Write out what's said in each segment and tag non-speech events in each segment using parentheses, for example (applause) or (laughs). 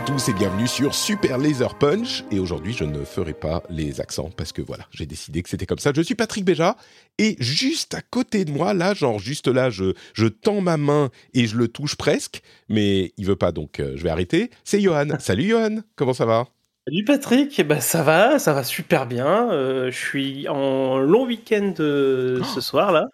À tous et bienvenue sur Super Laser Punch. Et aujourd'hui, je ne ferai pas les accents parce que voilà, j'ai décidé que c'était comme ça. Je suis Patrick Béja et juste à côté de moi, là, genre juste là, je, je tends ma main et je le touche presque, mais il veut pas donc euh, je vais arrêter. C'est Johan. (laughs) Salut Johan, comment ça va? Salut Patrick, Eh ben, ça va, ça va super bien. Euh, je suis en long week-end euh, ce soir là.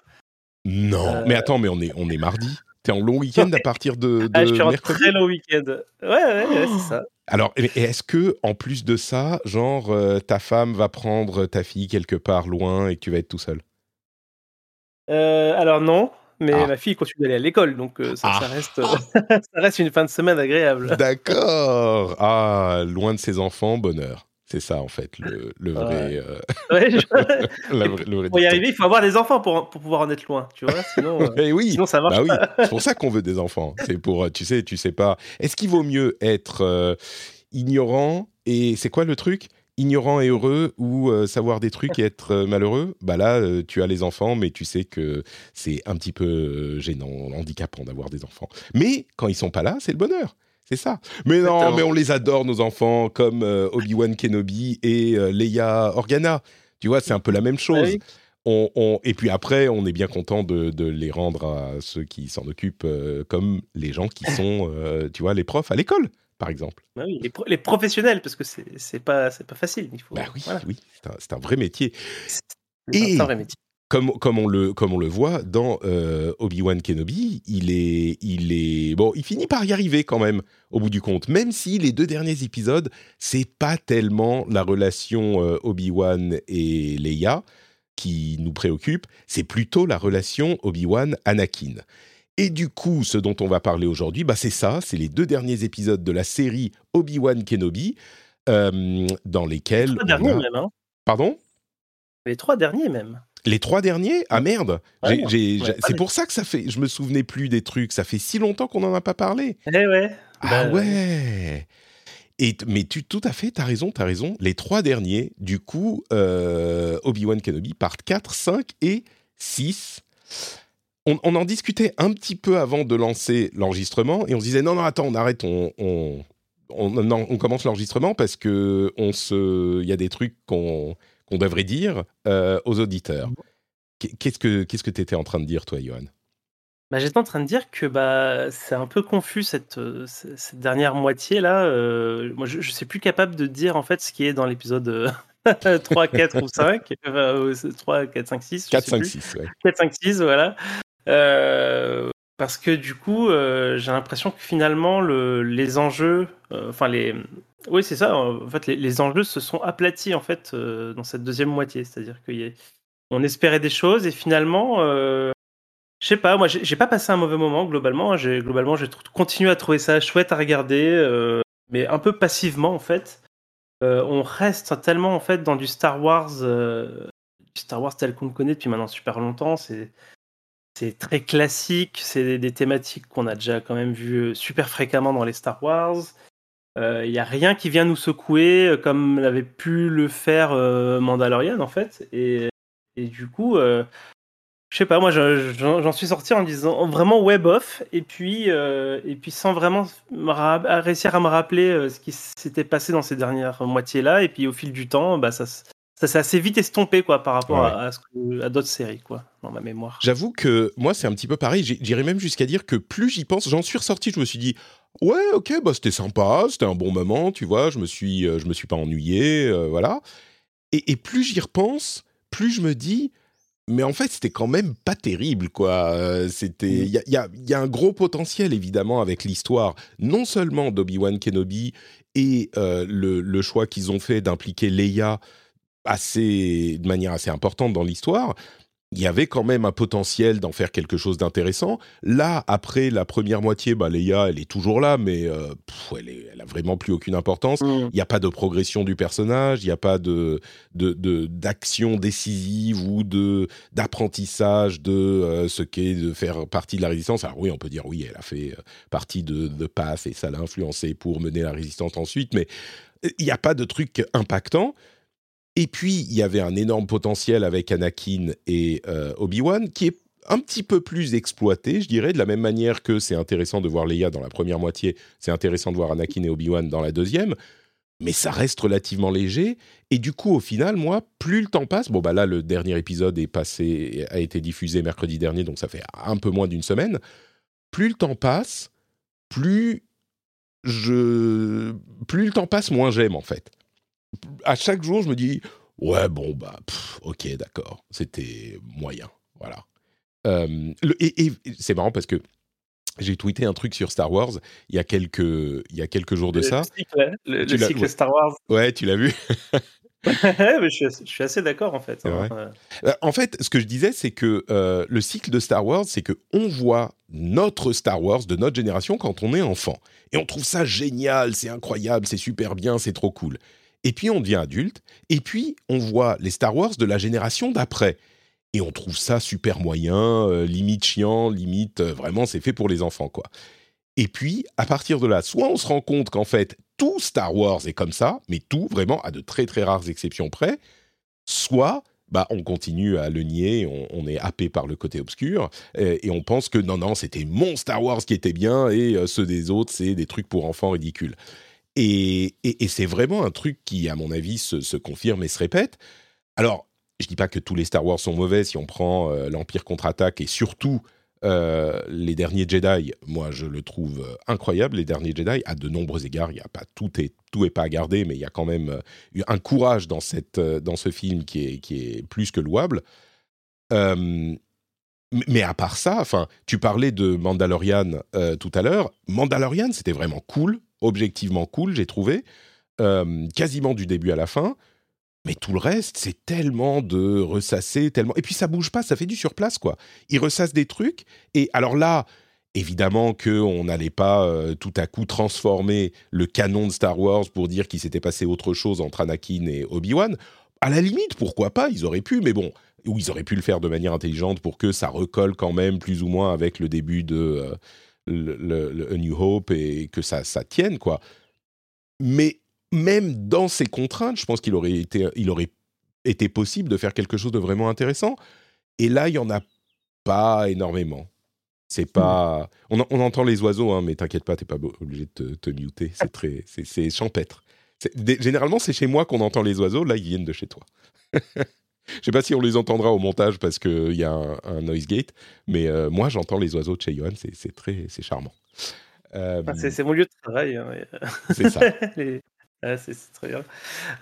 Non, mais attends, mais on est, on est mardi. T'es en long week-end à partir de, de Ah, je suis en mercredi très long week-end. Ouais, ouais, ouais, c'est ça. Alors, est-ce que, en plus de ça, genre, euh, ta femme va prendre ta fille quelque part loin et que tu vas être tout seul? Euh, alors non, mais Ah. ma fille continue d'aller à l'école, donc euh, ça, Ah. ça reste, (laughs) ça reste une fin de semaine agréable. D'accord. Ah, loin de ses enfants, bonheur. C'est ça, en fait, le, le vrai. (laughs) euh, Ouais, je- (laughs) la vraie- le vrai Pour y arriver, il faut avoir des enfants pour, pour pouvoir en être loin, tu vois. Sinon, euh, Eh oui. sinon ça marche Bah oui, pas. c'est pour ça qu'on veut des enfants. C'est pour, euh, tu sais, tu sais pas. Est-ce qu'il vaut mieux être euh, ignorant et c'est quoi le truc? Ignorant et heureux ou euh, savoir des trucs et être malheureux? Bah là, tu as les enfants, mais tu sais que c'est un petit peu gênant, handicapant d'avoir des enfants. Mais quand ils sont pas là, c'est le bonheur. C'est ça. Mais non, Exactement. mais on les adore, nos enfants, comme euh, Obi-Wan Kenobi et euh, Leia Organa. Tu vois, c'est un peu la même chose oui. on, on- et puis après, on est bien content de, de les rendre à ceux qui s'en occupent, euh, comme les gens qui sont, euh, tu vois, les profs à l'école, par exemple. Bah oui, les, pro- les professionnels, parce que c'est pas, pas facile. Il faut, Bah oui, voilà. oui, c'est un, vrai métier. C'est un vrai métier. Comme, comme, on, le, comme on le voit dans euh, Obi-Wan Kenobi, il est, il est. Bon, il finit par y arriver quand même, au bout du compte. Même si les deux derniers épisodes, c'est pas tellement la relation euh, Obi-Wan et Leia qui nous préoccupe, c'est plutôt la relation Obi-Wan-Anakin. Et du coup, ce dont on va parler aujourd'hui, bah c'est ça, c'est les deux derniers épisodes de la série Obi-Wan Kenobi, euh, dans lesquels. Les trois derniers a- même. Hein. Pardon? Les trois derniers même. Les trois derniers Ah merde Ouais. Ouais. j'ai- C'est pour ça que ça fait. Je me souvenais plus des trucs. Ça fait si longtemps qu'on n'en a pas parlé. Eh ouais. Ah Bah, ouais et, mais tu, tout à fait, t'as raison, t'as raison. Les trois derniers, du coup, euh, Obi-Wan Kenobi, part 4, 5 et 6. On, on en discutait un petit peu avant de lancer l'enregistrement et on se disait non, non, attends, on arrête, on, on, on, non, on commence l'enregistrement parce que on se, il y a des trucs qu'on qu'on devrait dire euh, aux auditeurs. Qu'est- Qu'est-ce que qu'est-ce que t'étais en train de dire, toi, Johan? Bah, j'étais en train de dire que bah, c'est un peu confus cette, euh, cette dernière moitié là. Euh, moi, je, je suis plus capable de dire en fait ce qui est dans l'épisode euh, (laughs) 3, 4 ou 5. Enfin, euh, c'est 3, 4, 5, 6. je 4, sais 5, plus. 6, ouais. 4, 5, 6, voilà. Euh, parce que du coup, euh, j'ai l'impression que finalement, le, les enjeux, euh, enfin les, oui c'est ça. En fait, les, enjeux se sont aplatis en fait euh, dans cette deuxième moitié. C'est-à-dire qu'on espérait des choses et finalement, euh, je sais pas. Moi, j'ai pas passé un mauvais moment globalement. hein. J'ai globalement, j'ai continué à trouver ça chouette à regarder, euh, mais un peu passivement en fait. On reste tellement en fait dans du Star Wars, du Star Wars tel qu'on le connaît depuis maintenant super longtemps. C'est c'est très classique, c'est des, des thématiques qu'on a déjà quand même vues super fréquemment dans les Star Wars. Il n'y a rien qui vient nous secouer euh, comme l'avait pu le faire euh, Mandalorian en fait. Et, et du coup, euh, je sais pas, moi je- j'en suis sorti en disant vraiment web off et puis, euh, et puis sans vraiment à réussir à me rappeler euh, ce qui s'était passé dans ces dernières moitiés là. Et puis au fil du temps, bah, ça, ça s'est assez vite estompé quoi, par rapport Ouais. à, à d'autres séries quoi, dans ma mémoire. J'avoue que moi, c'est un petit peu pareil. J'irais même jusqu'à dire que plus j'y pense, j'en suis ressorti, je me suis dit, ouais, ok, bah, c'était sympa, c'était un bon moment, tu vois, je me suis, euh, je me suis pas ennuyé, euh, voilà. Et, et plus j'y repense, plus je me dis, mais en fait, c'était quand même pas terrible, quoi. Euh, c'était, il y a, y, a, y a, un gros potentiel évidemment avec l'histoire, non seulement d'Obi-Wan Kenobi et euh, le, le, choix qu'ils ont fait d'impliquer Leia assez, de manière assez importante dans l'histoire, il y avait quand même un potentiel d'en faire quelque chose d'intéressant. Là, après la première moitié, bah, Leia, elle est toujours là, mais euh, pff, elle, est, elle, a vraiment plus aucune importance. Mm. Il n'y a pas de progression du personnage, il n'y a pas de, de, de, d'action décisive ou de, d'apprentissage de euh, ce qu'est de faire partie de la résistance. Alors oui, on peut dire oui, elle a fait euh, partie de, de PAF et ça l'a influencé pour mener la résistance ensuite, mais il n'y a pas de truc impactant. Et puis, il y avait un énorme potentiel avec Anakin et euh, Obi-Wan qui est un petit peu plus exploité, je dirais, de la même manière que c'est intéressant de voir Leia dans la première moitié, c'est intéressant de voir Anakin et Obi-Wan dans la deuxième, mais ça reste relativement léger. Et du coup, au final, moi, plus le temps passe, bon bah là, le dernier épisode est passé, a été diffusé mercredi dernier, donc ça fait un peu moins d'une semaine. Plus le temps passe, plus je, plus le temps passe, moins j'aime en fait à chaque jour, je me dis, ouais, bon, bah, pff, ok, d'accord, c'était moyen. Voilà. Euh, le, et, et c'est marrant parce que j'ai tweeté un truc sur Star Wars il y a quelques, il y a quelques jours de le ça. Cycle, le, le cycle ouais. Star Wars. Ouais, tu l'as vu? (laughs) (laughs) Je, suis assez, d'accord en fait. Hein. Ouais. En fait, ce que je disais, c'est que euh, le cycle de Star Wars, c'est que on voit notre Star Wars de notre génération quand on est enfant, et on trouve ça génial, c'est incroyable, c'est super bien, c'est trop cool. Et puis on devient adulte, et puis on voit les Star Wars de la génération d'après. Et on trouve ça super moyen, euh, limite chiant, limite euh, vraiment c'est fait pour les enfants quoi. Et puis à partir de là, soit on se rend compte qu'en fait tout Star Wars est comme ça, mais tout vraiment à de très très rares exceptions près, soit bah, on continue à le nier, on, est happé par le côté obscur, et, et on pense que non, non, c'était mon Star Wars qui était bien, et euh, ceux des autres, c'est des trucs pour enfants ridicules. Et, c'est vraiment un truc qui, à mon avis, se, confirme et se répète. Alors, je dis pas que tous les Star Wars sont mauvais. Si on prend euh, l'Empire contre-attaque et surtout euh, les derniers Jedi, moi je le trouve euh, incroyable. Les derniers Jedi, à de nombreux égards, il y a pas tout est tout est pas à garder, mais il y a quand même euh, un courage dans cette dans ce film qui est qui est plus que louable. Mais à part ça, enfin, tu parlais de Mandalorian tout à l'heure. Mandalorian, c'était vraiment cool objectivement cool, j'ai trouvé, euh, quasiment du début à la fin. Mais tout le reste, c'est tellement de ressasser, tellement. Et puis ça bouge pas, ça fait du surplace, quoi. Ils ressassent des trucs. Et alors là, évidemment qu'on n'allait pas euh, tout à coup transformer le canon de Star Wars pour dire qu'il s'était passé autre chose entre Anakin et Obi-Wan. À la limite, pourquoi pas Ils auraient pu, mais bon, ou ils auraient pu le faire de manière intelligente pour que ça recolle quand même plus ou moins avec le début de. Euh, le, le, le, A New Hope et que ça, ça tienne, quoi. Mais même dans ces contraintes, je pense qu'il aurait été, il aurait été possible de faire quelque chose de vraiment intéressant. Et là, il y en a pas énormément. C'est pas. On, on, entend les oiseaux, hein, mais t'inquiète pas, t'es pas obligé de te, te muter. C'est très, c'est champêtre. Généralement, c'est chez moi qu'on entend les oiseaux. Là, ils viennent de chez toi. (laughs) Je sais pas si on les entendra au montage parce qu'il y a un, un, noise gate, mais euh, moi j'entends les oiseaux de chez Johan, c'est très, c'est charmant. Euh, ah, c'est mon lieu de travail. Hein, c'est ça. (laughs) les... ah, c'est très bien.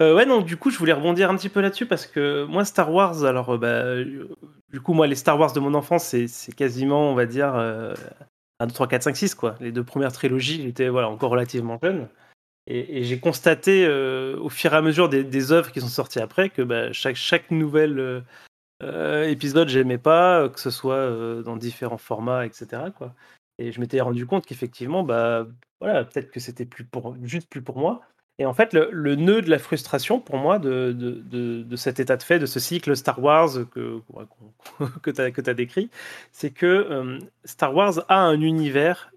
Euh, ouais, non, du coup, je voulais rebondir un petit peu là-dessus parce que moi, Star Wars, alors, bah, du coup, moi, les Star Wars de mon enfance, c'est quasiment, on va dire, 1, 2, 3, 4, 5, 6, quoi. Les deux premières trilogies, j'étais voilà, encore relativement jeune. Et, j'ai constaté euh, au fur et à mesure des, œuvres qui sont sorties après que bah, chaque, chaque nouvel euh, euh, épisode, j'aimais pas, que ce soit euh, dans différents formats, etc. Et je m'étais rendu compte qu'effectivement, bah, voilà, peut-être que c'était plus pour, juste plus pour moi. Et en fait, le, nœud de la frustration pour moi de, de, de, cet état de fait, de ce cycle Star Wars que, (laughs) que tu as, as, décrit, c'est que euh, Star Wars a un univers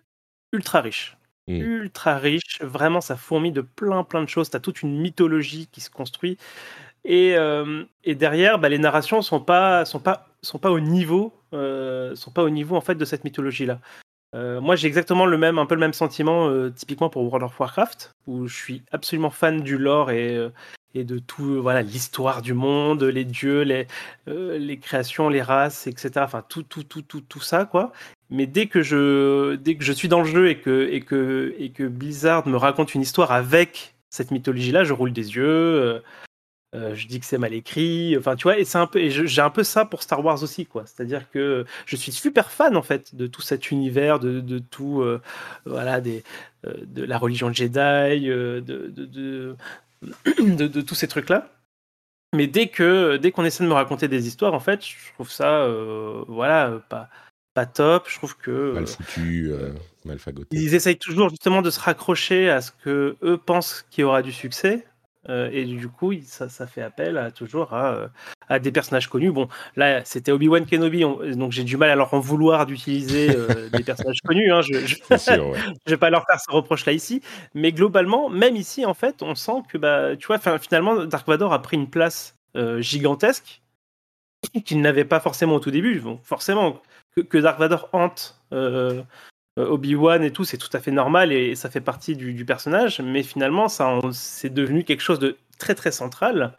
ultra riche ultra riche. Vraiment, ça fourmille de plein, plein de choses. Tu as toute une mythologie qui se construit. Et, euh, et derrière, bah, les narrations sont pas, sont pas, sont pas au niveau, euh, sont pas au niveau en fait de cette mythologie-là. Euh, moi, j'ai exactement le même, un peu le même sentiment, typiquement pour World of Warcraft, où je suis absolument fan du lore et, et de tout, voilà, l'histoire du monde, les dieux, les, les créations, les races, etc. Enfin, tout, tout, tout, tout, tout ça, quoi. Mais dès que je, dès que je suis dans le jeu et que, et que, et que Blizzard me raconte une histoire avec cette mythologie-là, je roule des yeux. euh, je dis que c'est mal écrit. Enfin, tu vois, et c'est un peu, j'ai un peu ça pour Star Wars aussi, quoi. C'est-à-dire que je suis super fan en fait de tout cet univers, de, de tout, euh, voilà, euh, de la religion Jedi, de, de, de, tous ces trucs-là. Mais dès que, dès qu'on essaie de me raconter des histoires, en fait, je trouve ça, voilà, pas, pas top. Je trouve que mal foutu, mal fagoté. Ils essayent toujours justement de se raccrocher à ce que eux pensent qu'il y aura du succès. Euh, et du coup, ça, ça, fait appel à, toujours à, euh, à, des personnages connus. Bon, là, c'était Obi-Wan Kenobi, donc j'ai du mal à leur en vouloir d'utiliser euh, (laughs) des personnages connus. Hein, je ne (laughs) vais pas leur faire ce reproche-là ici. Mais globalement, même ici, en fait, on sent que, bah, tu vois, finalement, Dark Vador a pris une place gigantesque qu'il n'avait pas forcément au tout début. Bon, forcément, que, que Dark Vador hante euh, Obi-Wan et tout, c'est tout à fait normal et ça fait partie du, personnage, mais finalement, ça c'est devenu quelque chose de très très central.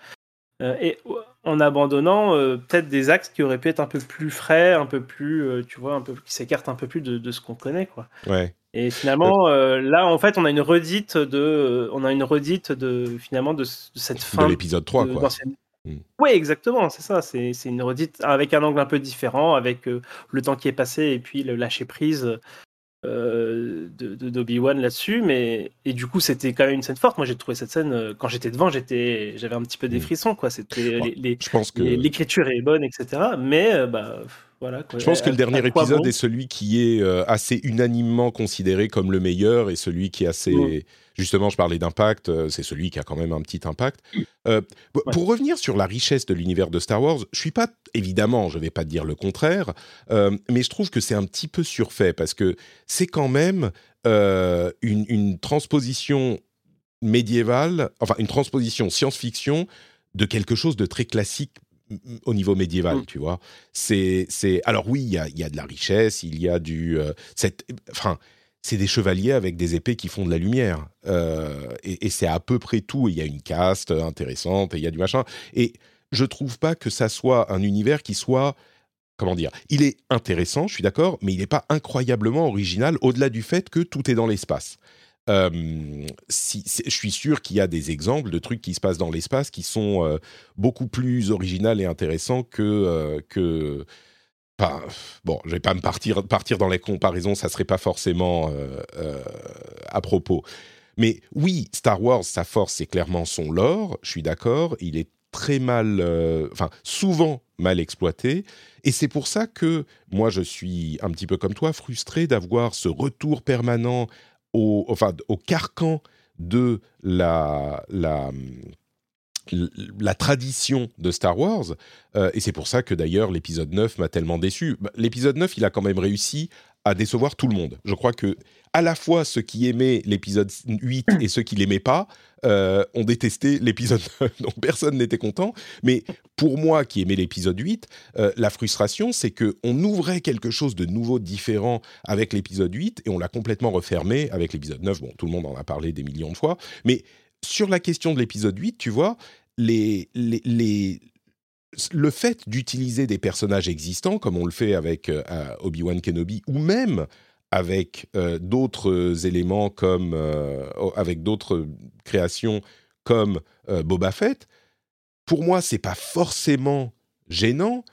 Euh, et en abandonnant euh, peut-être des axes qui auraient pu être un peu plus frais, un peu plus, tu vois, un peu qui s'écartent un peu plus de, ce qu'on connaît, quoi. Ouais. Et finalement, là, en fait, on a une redite de, on a une redite de finalement de, cette fin de l'épisode 3, quoi. Mm. Oui, exactement, c'est ça. C'est une redite avec un angle un peu différent, avec le temps qui est passé et puis le lâcher prise euh, de d'Obi-Wan là-dessus, mais et du coup c'était quand même une scène forte. Moi j'ai trouvé cette scène euh, quand j'étais devant, j'étais j'avais un petit peu des mm. frissons quoi. C'était les, que l'écriture est bonne, etc. Mais euh, bah voilà. Je pense que le dernier épisode est celui qui est assez unanimement considéré comme le meilleur et celui qui est assez mm. Justement, je parlais d'impact, euh, c'est celui qui a quand même un petit impact. Euh, pour revenir sur la richesse de l'univers de Star Wars, je suis pas, évidemment, je vais pas dire le contraire, euh, mais je trouve que c'est un petit peu surfait parce que c'est quand même une, transposition médiévale, enfin une transposition science-fiction de quelque chose de très classique au niveau médiéval, mm. tu vois. C'est, c'est, alors oui, il y a, y a, de la richesse, il y a du, cette, enfin, c'est des chevaliers avec des épées qui font de la lumière. Euh, et, c'est à peu près tout. Il y a une caste intéressante, et il y a du machin. Et je trouve pas que ça soit un univers qui soit comment dire Il est intéressant, je suis d'accord, mais il n'est pas incroyablement original au-delà du fait que tout est dans l'espace. Euh, je suis sûr qu'il y a des exemples de trucs qui se passent dans l'espace qui sont euh, beaucoup plus originaux et intéressants que, que bon, je vais pas me partir, partir dans les comparaisons, ça serait pas forcément euh, euh, à propos. Mais oui, Star Wars, sa force, c'est clairement son lore, je suis d'accord, il est très mal, euh, enfin, souvent mal exploité. Et c'est pour ça que moi, je suis un petit peu comme toi, frustré d'avoir ce retour permanent au, enfin, au carcan de la, la, la tradition de Star Wars. Euh, et c'est pour ça que d'ailleurs l'épisode 9 m'a tellement déçu. Bah, l'épisode 9, il a quand même réussi à décevoir tout le monde. Je crois que à la fois ceux qui aimaient l'épisode 8 et ceux qui l'aimaient pas euh, ont détesté l'épisode (laughs) 9. Donc personne n'était content. Mais pour moi qui aimais l'épisode 8, euh, la frustration, c'est qu'on ouvrait quelque chose de nouveau, différent avec l'épisode 8 et on l'a complètement refermé avec l'épisode 9. Bon, tout le monde en a parlé des millions de fois. Mais sur la question de l'épisode 8, tu vois, le fait d'utiliser des personnages existants, comme on le fait avec euh, Obi-Wan Kenobi, ou même avec euh, d'autres éléments comme euh, avec d'autres créations comme Boba Fett, pour moi, c'est pas forcément gênant.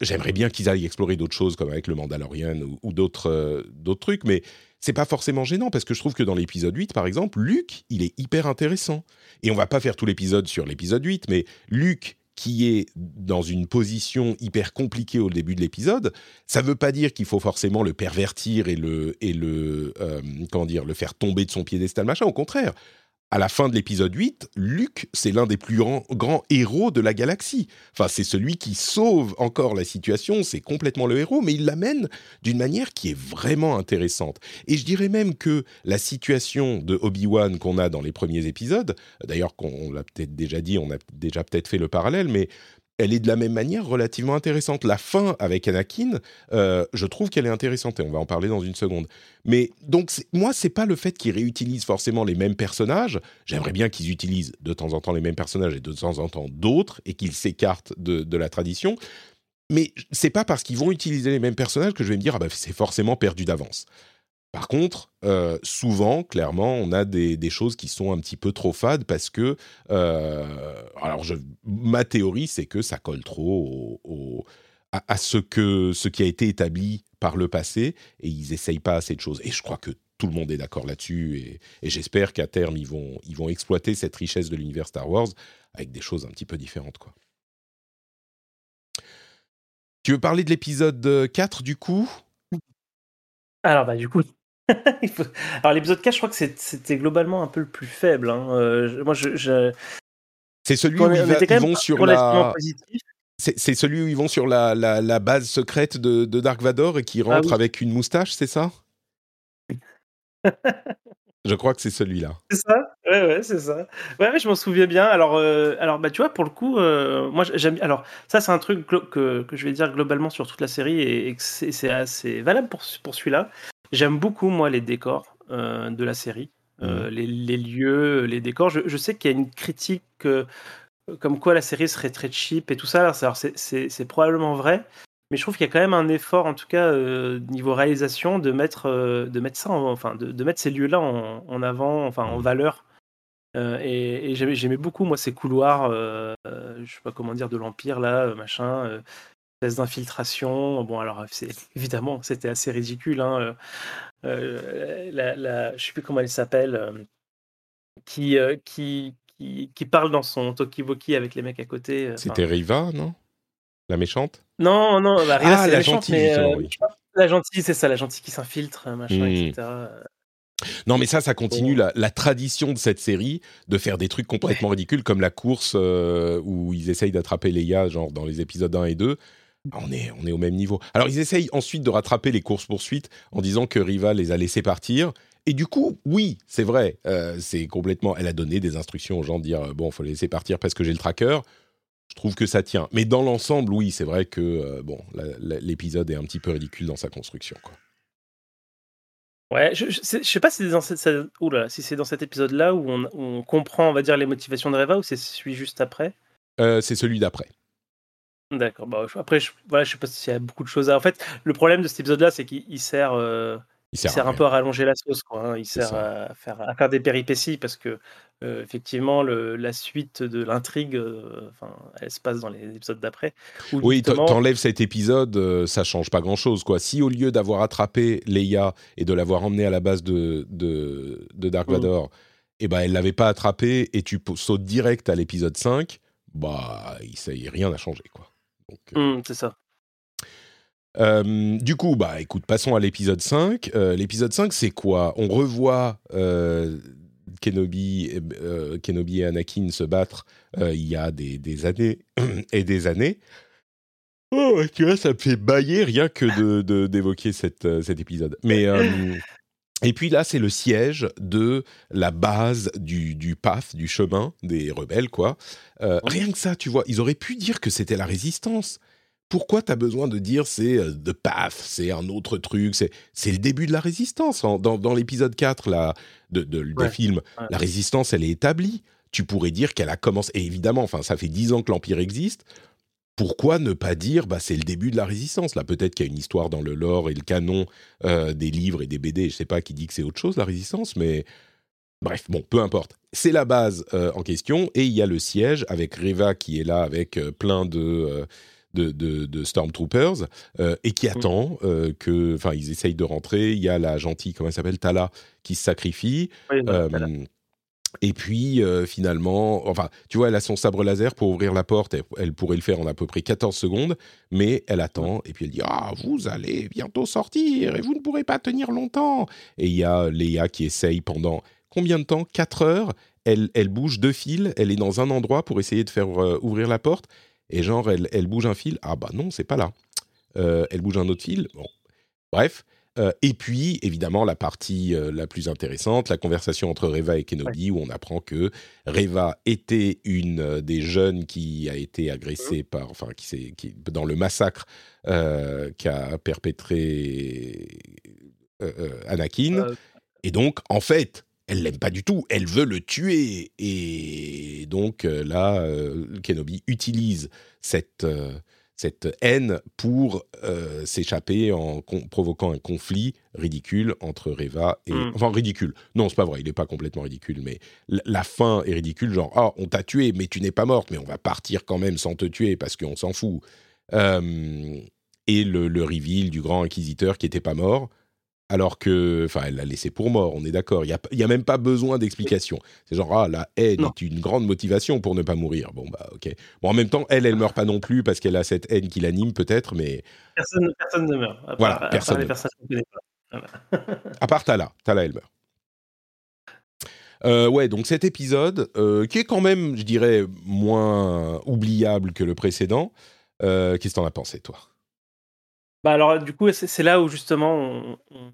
J'aimerais bien qu'ils aillent explorer d'autres choses comme avec le Mandalorian ou, ou d'autres d'autres trucs, mais c'est pas forcément gênant parce que je trouve que dans l'épisode 8, par exemple, Luke, il est hyper intéressant. Et on va pas faire tout l'épisode sur l'épisode 8, mais Luke qui est dans une position hyper compliquée au début de l'épisode, ça veut pas dire qu'il faut forcément le pervertir et le et le euh, comment dire le faire tomber de son piédestal machin. Au contraire, à la fin de l'épisode 8, Luke, c'est l'un des plus grands, héros de la galaxie. Enfin, c'est celui qui sauve encore la situation, c'est complètement le héros, mais il l'amène d'une manière qui est vraiment intéressante. Et je dirais même que la situation de Obi-Wan qu'on a dans les premiers épisodes, d'ailleurs, on l'a peut-être déjà dit, on a déjà peut-être fait le parallèle, mais elle est de la même manière relativement intéressante. La fin avec Anakin, euh, je trouve qu'elle est intéressante et on va en parler dans une seconde. Mais donc moi, c'est pas le fait qu'ils réutilisent forcément les mêmes personnages. J'aimerais bien qu'ils utilisent de temps en temps les mêmes personnages et de temps en temps d'autres et qu'ils s'écartent de, la tradition. Mais c'est pas parce qu'ils vont utiliser les mêmes personnages que je vais me dire ah bah, c'est forcément perdu d'avance. Par contre, euh, souvent, clairement, on a des, choses qui sont un petit peu trop fades parce que, euh, alors, ma théorie, c'est que ça colle trop à, ce que ce qui a été établi par le passé et ils essayent pas assez de choses. Et je crois que tout le monde est d'accord là-dessus et, j'espère qu'à terme ils vont ils vont exploiter cette richesse de l'univers Star Wars avec des choses un petit peu différentes. Tu veux parler de l'épisode 4 du coup? Alors bah du coup (laughs) faut... Alors l'épisode 4, je crois que c'était globalement un peu le plus faible. Hein. Euh, moi, je, je... C'est celui où ils, vont sur la. C'est celui où ils vont sur la, base secrète de, de, Dark Vador et qui rentre ah, oui. avec une moustache, c'est ça? (laughs) Je crois que c'est celui-là. C'est ça? Ouais, ouais, c'est ça. Ouais, je m'en souviens bien. Alors, euh, alors bah, tu vois, pour le coup, euh, moi, j'aime. Alors, ça, c'est un truc que, que je vais dire globalement sur toute la série et, et c'est assez valable pour, pour celui-là. J'aime beaucoup, moi, les décors euh, de la série, euh, mmh. les, les, lieux, les décors. Je, je sais qu'il y a une critique euh, comme quoi la série serait très cheap et tout ça. C'est probablement vrai, mais je trouve qu'il y a quand même un effort, en tout cas, niveau réalisation, de mettre, de mettre ça, en, enfin, de, de, mettre ces lieux-là en, en, avant, enfin, en valeur. et, et j'aimais beaucoup, moi, ces couloirs, je sais pas comment dire, de l'Empire, là, machin d'infiltration. Bon, alors, (laughs) évidemment, c'était assez ridicule. Hein. Euh, la, la, je sais plus comment elle s'appelle, euh, qui, euh, qui, qui, qui, parle dans son talkie-walkie avec les mecs à côté. C'était Riva, non? La méchante? Non, non, bah, Riva, ah, la, gentille, mais, oui. La gentille, c'est ça, la gentille qui s'infiltre, machin, mmh. etc. Non, mais ça, ça continue la, la, tradition de cette série de faire des trucs complètement ouais. ridicules, comme la course euh, où ils essayent d'attraper Leia, genre dans les épisodes 1 et 2. On est, on est au même niveau. Alors, ils essayent ensuite de rattraper les courses-poursuites en disant que Riva les a laissés partir. Et du coup, oui, c'est vrai, euh, c'est complètement. Elle a donné des instructions aux gens de dire bon, il faut les laisser partir parce que j'ai le tracker. Je trouve que ça tient. Mais dans l'ensemble, oui, c'est vrai que euh, bon, l'épisode est un petit peu ridicule dans sa construction. Quoi. Ouais, je, je, sais, je sais pas si c'est dans, si cet épisode-là où on, on, comprend, on va dire, les motivations de Reva ou c'est celui juste après? Euh, C'est celui d'après. D'accord. Bah, après, je, voilà, je sais pas s'il y a beaucoup de choses à. En fait, le problème de cet épisode-là, c'est qu'il sert, euh, il sert, il sert un peu à rallonger la sauce, quoi. Hein. Il sert à faire, à faire des péripéties parce que euh, effectivement, le, la suite de l'intrigue, euh, elle se passe dans les épisodes d'après. Oui, justement... t'enlèves cet épisode, ça change pas grand-chose, quoi. Si au lieu d'avoir attrapé Leia et de l'avoir emmenée à la base de de, de Dark mmh. Vador, eh ben, elle l'avait pas attrapé et tu sautes direct à l'épisode 5, bah, ça rien n'a changé, quoi. Mmh, c'est ça. Euh, du coup, bah écoute, passons à l'épisode 5. Euh, l'épisode 5, c'est quoi? On revoit euh, Kenobi, Kenobi et Anakin se battre il y a des, des, années (clears throat) et des années. Oh, tu vois, ça me fait bailler rien que d'évoquer de, de, cet épisode. Mais (laughs) et puis là, c'est le siège de la base du, du PAF, du chemin des rebelles, quoi. Euh, rien que ça, tu vois, ils auraient pu dire que c'était la résistance. Pourquoi tu as besoin de dire c'est euh, The PAF, c'est un autre truc, c'est le début de la résistance. Dans, dans l'épisode 4 là, de, de, ouais. des films, ouais. la résistance, elle est établie. Tu pourrais dire qu'elle a commencé. Et évidemment, enfin, ça fait dix ans que l'Empire existe pourquoi ne pas dire bah c'est le début de la résistance là? Peut-être qu'il y a une histoire dans le lore et le canon euh, des livres et des BD je sais pas qui dit que c'est autre chose la résistance mais bref bon peu importe c'est la base euh, en question et il y a le siège avec Reva qui est là avec euh, plein de de, de, de, Stormtroopers euh, et qui attend euh, que, enfin, ils essayent de rentrer. Il y a la gentille, comment elle s'appelle, Tala, qui se sacrifie. Oui, euh, et puis euh, finalement, enfin, tu vois, elle a son sabre laser pour ouvrir la porte. Elle, elle, pourrait le faire en à peu près 14 secondes, mais elle attend et puis elle dit Ah, vous allez bientôt sortir et vous ne pourrez pas tenir longtemps. Et il y a Léa qui essaye pendant combien de temps? 4 heures. Elle, elle bouge deux fils. Elle est dans un endroit pour essayer de faire euh, ouvrir la porte. Et genre, elle, elle bouge un fil. Ah bah non, c'est pas là. Euh, elle bouge un autre fil. Bon. Bref. Euh, et puis, évidemment, la partie euh, la plus intéressante, la conversation entre Reva et Kenobi, ouais. où on apprend que Reva était une euh, des jeunes qui a été agressée par, enfin, qui, qui dans le massacre qu'a perpétré Anakin. Et donc, en fait, elle l'aime pas du tout, elle veut le tuer. Et donc là, Kenobi utilise cette cette haine pour euh, s'échapper en provoquant un conflit ridicule entre Reva et... Hmm. Enfin, ridicule. Non, c'est pas vrai, il n'est pas complètement ridicule, mais la fin est ridicule, genre, ah, on t'a tué, mais tu n'es pas morte, mais on va partir quand même sans te tuer parce qu'on s'en fout. Euh, et le, le reveal du grand inquisiteur qui n'était pas mort, alors que, enfin, elle l'a laissé pour mort, on est d'accord. Il n'y a, y a, même pas besoin d'explication. C'est genre, ah, la haine est une grande motivation pour ne pas mourir. Bon, bah, ok. Bon, en même temps, elle, elle meurt pas non plus parce qu'elle a cette haine qui l'anime, peut-être, mais. Personne, personne ne meurt. À voilà, personne. à part Tala. Tala, elle meurt. Euh, ouais, donc cet épisode, euh, qui est quand même, je dirais, moins oubliable que le précédent. Euh, qu'est-ce que t'en as pensé, toi? Bah alors du coup c'est là où justement on,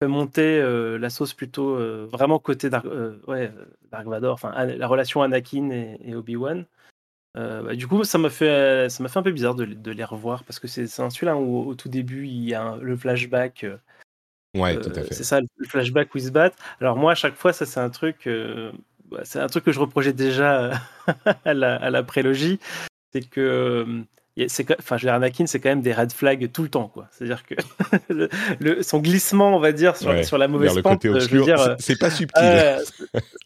fait monter euh, la sauce plutôt euh, vraiment côté Dark, euh, ouais, Dark Vador, enfin la relation Anakin et, Obi Wan. Bah, du coup ça m'a fait ça m'a fait un peu bizarre de, les revoir parce que c'est celui-là où au tout début il y a le flashback. ouais tout à fait. C'est ça le flashback où ils se battent. Alors moi à chaque fois ça c'est un truc bah, c'est un truc que je reprochais déjà (laughs) à la, à la prélogie, c'est que enfin, je Anakin, c'est quand même des red flags tout le temps, quoi. C'est-à-dire que (laughs) le, son glissement, on va dire, sur, sur la mauvaise pente, euh, veux dire, c'est pas subtil.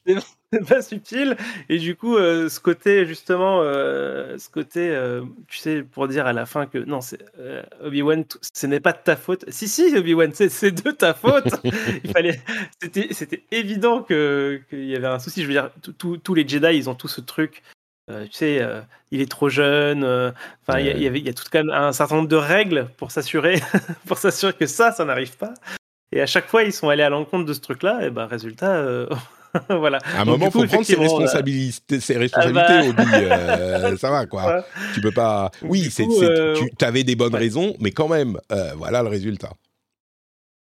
(laughs) c'est pas subtil. Et du coup, euh, ce côté, justement, euh, ce côté, tu sais, pour dire à la fin que non, c'est Obi-Wan, ce n'est pas de ta faute. Si, si, Obi-Wan, c'est de ta faute. (laughs) Il fallait, c'était évident qu'il y avait un souci. Je veux dire, tous les Jedi, ils ont tout ce truc euh, tu sais, euh, il est trop jeune. Euh, enfin, il y, a tout quand même un certain nombre de règles pour s'assurer, (laughs) pour s'assurer que ça, ça n'arrive pas. Et à chaque fois, ils sont allés à l'encontre de ce truc-là. Et ben, résultat, (laughs) voilà. À un moment, il faut prendre ses responsabilités, ses responsabilités ah bah... (laughs) ça va, quoi. Tu peux pas. Oui, c'est, tu avais des bonnes raisons, mais quand même, voilà le résultat.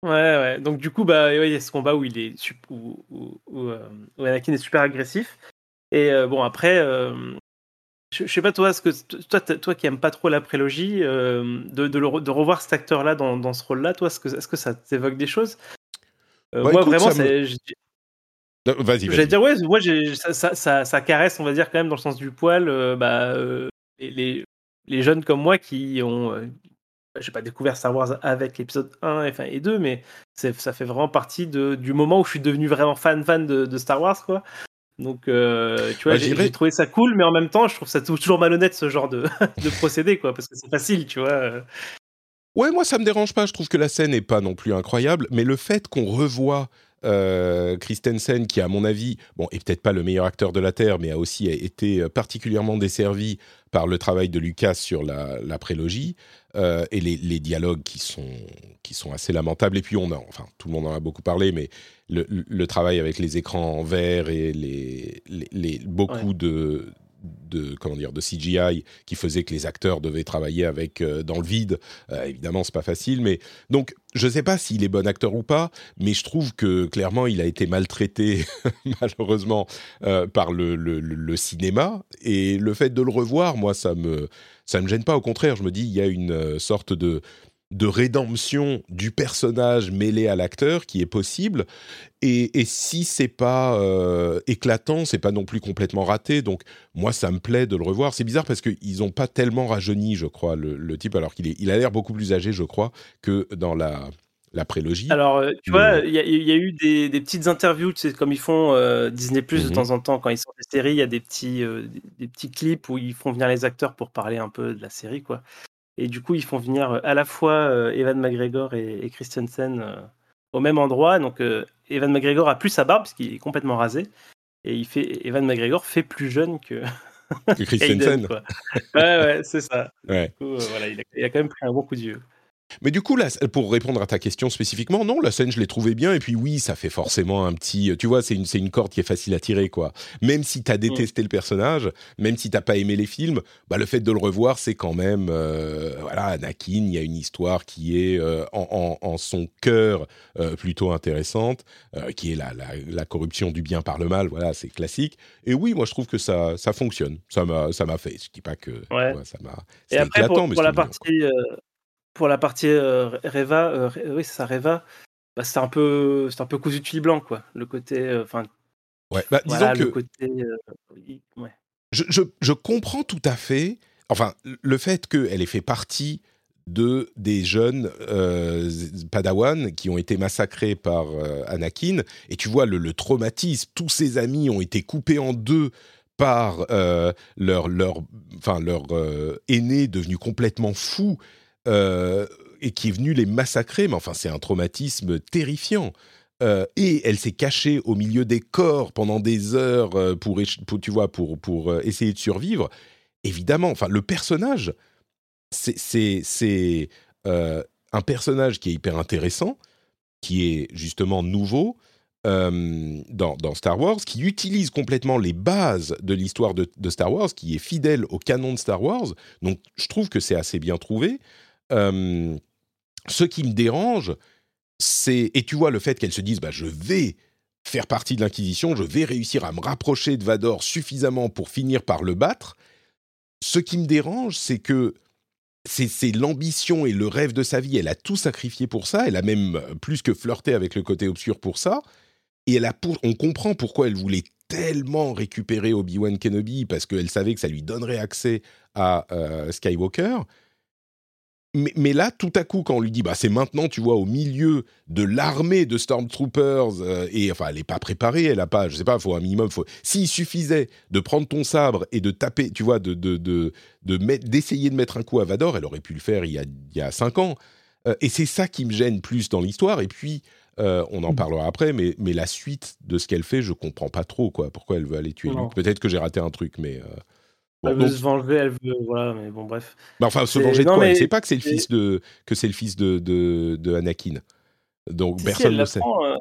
Ouais, ouais. Donc du coup, bah, il y a ce combat où il est où, où, où Anakin est super agressif. Et euh, bon, après, euh, je, sais pas toi, ce que toi, toi qui aimes pas trop la prélogie, euh, de, de, revoir cet acteur-là dans, dans, ce rôle-là, toi, est-ce que, ça t'évoque des choses? Bah, Moi, vraiment, c'est. Vas-y, J'allais dire, ouais, moi, ça, ça, ça, ça, caresse, on va dire, quand même, dans le sens du poil, bah, les, les, jeunes comme moi qui ont, j'ai pas découvert Star Wars avec l'épisode 1 et, et 2, mais ça fait vraiment partie de, du moment où je suis devenu vraiment fan fan de, de Star Wars, quoi. Donc, euh, tu vois, bah, j'ai trouvé ça cool, mais en même temps, je trouve ça toujours malhonnête ce genre de, (laughs) de procédé, quoi, parce que c'est facile, tu vois. Ouais, moi, ça me dérange pas. Je trouve que la scène n'est pas non plus incroyable, mais le fait qu'on revoit euh, Christensen, qui à mon avis, bon, est peut-être pas le meilleur acteur de la Terre, mais a aussi été particulièrement desservi par le travail de Lucas sur la, prélogie euh, et les, dialogues qui sont, qui sont assez lamentables. Et puis on a, enfin, tout le monde en a beaucoup parlé, mais le, travail avec les écrans en et les, les, beaucoup de, de comment dire de CGI qui faisait que les acteurs devaient travailler avec euh, dans le vide. Euh, évidemment, c'est pas facile, mais donc je sais pas s'il est bon acteur ou pas, mais je trouve que clairement il a été maltraité (laughs) malheureusement euh, par le, le, le, cinéma et le fait de le revoir, moi ça me ça me gêne pas. Au contraire, je me dis il y a une sorte de de rédemption du personnage mêlé à l'acteur qui est possible. Et, et si c'est pas euh, éclatant, c'est pas non plus complètement raté. Donc moi, ça me plaît de le revoir. C'est bizarre parce qu'ils ont pas tellement rajeuni, je crois, le, type, alors qu'il il a l'air beaucoup plus âgé, je crois, que dans la la prélogie. Alors, euh, tu vois, il y, a eu des, petites interviews, tu sais, comme ils font euh, Disney Plus de mhm. temps en temps quand ils sortent des séries, il y a des petits, des petits clips où ils font venir les acteurs pour parler un peu de la série, quoi. Et du coup, ils font venir euh, à la fois euh, Evan McGregor et, Christensen euh, au même endroit. Donc, Evan McGregor a plus sa barbe, parce qu'il est complètement rasé. Et il fait, Evan McGregor fait plus jeune que, que (laughs) Christensen. ouais, ouais, c'est ça. Du coup, voilà, il a, il a, quand même pris un bon coup de vieux. Mais du coup, là, pour répondre à ta question spécifiquement, non, la scène, je l'ai trouvée bien. Et puis oui, ça fait forcément un petit... Tu vois, c'est une, une corde qui est facile à tirer, quoi. Même si t'as détesté le personnage, même si t'as pas aimé les films, bah, le fait de le revoir, c'est quand même... Euh, voilà, Anakin, il y a une histoire qui est euh, en, en, son cœur euh, plutôt intéressante, qui est la, la, la, corruption du bien par le mal, voilà, c'est classique. Et oui, moi, je trouve que ça, ça fonctionne. Ça m'a fait. Je dis pas que ça m'a... Et après, pour, pour la partie pour la partie euh, Reva, euh, oui, c'est ça, Reva, bah, c'est un peu, c'est un peu cousu de fil blanc, quoi. Le côté, euh, enfin. ouais, bah, disons que. Le côté, je, je, je, comprends tout à fait. enfin, le fait qu'elle ait fait partie de des jeunes euh, Padawan qui ont été massacrés par euh, Anakin et tu vois le, traumatisme tous ses amis ont été coupés en deux par euh, leur leur enfin leur aîné devenu complètement fou et qui est venu les massacrer mais enfin c'est un traumatisme terrifiant et elle s'est cachée au milieu des corps pendant des heures pour, pour tu vois pour pour essayer de survivre évidemment enfin le personnage c'est euh, un personnage qui est hyper intéressant, qui est justement nouveau euh, dans, Star Wars, qui utilise complètement les bases de l'histoire de, Star Wars, qui est fidèle au canon de Star Wars. Donc je trouve que c'est assez bien trouvé. Euh, ce qui me dérange, c'est et tu vois le fait qu'elle se dise bah je vais faire partie de l'Inquisition, je vais réussir à me rapprocher de Vador suffisamment pour finir par le battre. Ce qui me dérange, c'est que c'est l'ambition et le rêve de sa vie. Elle a tout sacrifié pour ça. Elle a même euh, plus que flirté avec le côté obscur pour ça. Et elle a on comprend pourquoi elle voulait tellement récupérer Obi-Wan Kenobi parce qu'elle savait que ça lui donnerait accès à euh, Skywalker mais, là, tout à coup, quand on lui dit, bah, c'est maintenant, tu vois, au milieu de l'armée de Stormtroopers, euh, et enfin, elle n'est pas préparée, elle n'a pas, je sais pas, il faut un minimum. Faut... S'il suffisait de prendre ton sabre et de taper, tu vois, de, de, de, d'essayer de, mettre un coup à Vador, elle aurait pu le faire il y a, il y a cinq ans. Euh, et c'est ça qui me gêne plus dans l'histoire. Et puis, euh, on en mm. parlera après, mais, mais la suite de ce qu'elle fait, je comprends pas trop, quoi. Pourquoi elle veut aller tuer Luke Peut-être que j'ai raté un truc, mais elle veut se venger, elle veut, voilà, mais bon, bref. Bah, enfin, se venger de quoi? Elle sait pas que c'est le fils de que c'est le fils de, de, de Anakin. Donc personne ne le sait. Euh,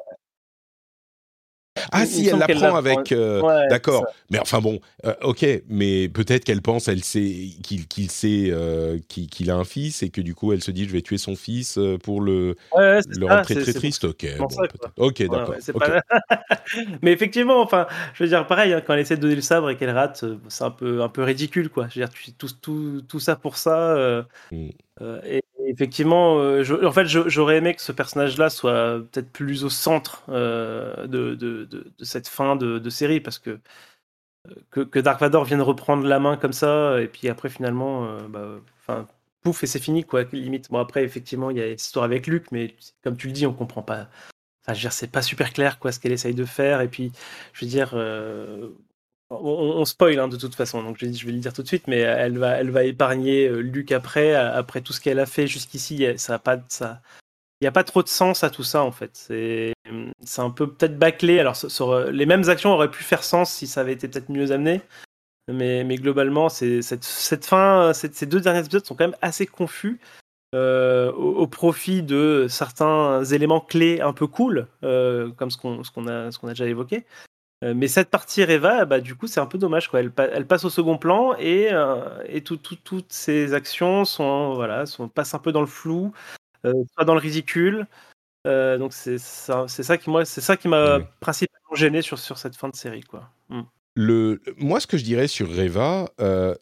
ah si, elle l'apprend avec. Euh, d'accord. Mais enfin bon, euh, ok. Mais peut-être qu'elle pense, elle sait qu'il sait euh, qu'il a un fils et que du coup, elle se dit, je vais tuer son fils pour le, le rentrer très triste. Ok. ok, d'accord. (laughs) mais effectivement, enfin, je veux dire, pareil, hein, quand elle essaie de donner le sabre et qu'elle rate, c'est un peu un peu ridicule, quoi. Je veux dire, tout, tout, tout ça pour ça. Mm. et effectivement, euh, en fait, j'aurais aimé que ce personnage-là soit peut-être plus au centre euh, de, cette fin de, série, parce que, que, Dark Vador vienne reprendre la main comme ça, et puis après, finalement, euh, bah, pouf, et c'est fini, quoi, limite. Bon, après, effectivement, il y a cette histoire avec Luke, mais comme tu le dis, on comprend pas. Enfin, je veux dire, c'est pas super clair, quoi, ce qu'elle essaye de faire, et puis, je veux dire, on, spoil hein, de toute façon, donc je, vais le dire tout de suite, mais elle va, épargner euh, Luc après, après tout ce qu'elle a fait jusqu'ici. Il n'y a pas trop de sens à tout ça en fait. C'est, un peu peut-être bâclé. Alors, les mêmes actions auraient pu faire sens si ça avait été peut-être mieux amené, mais, globalement, cette, fin, ces deux derniers épisodes sont quand même assez confus. Euh, au, profit de certains éléments clés un peu cool, euh, comme ce qu'on a déjà évoqué. Euh, mais cette partie Reva, bah, du coup, c'est un peu dommage. Quoi. Elle, elle, passe au second plan et, euh, et toutes ses actions sont, voilà, sont, passent un peu dans le flou, euh, soit dans le ridicule. donc c'est ça, ça, qui moi, c'est ça qui m'a principalement gêné sur, sur cette fin de série, quoi. Mm. Le, moi, ce que je dirais sur Reva,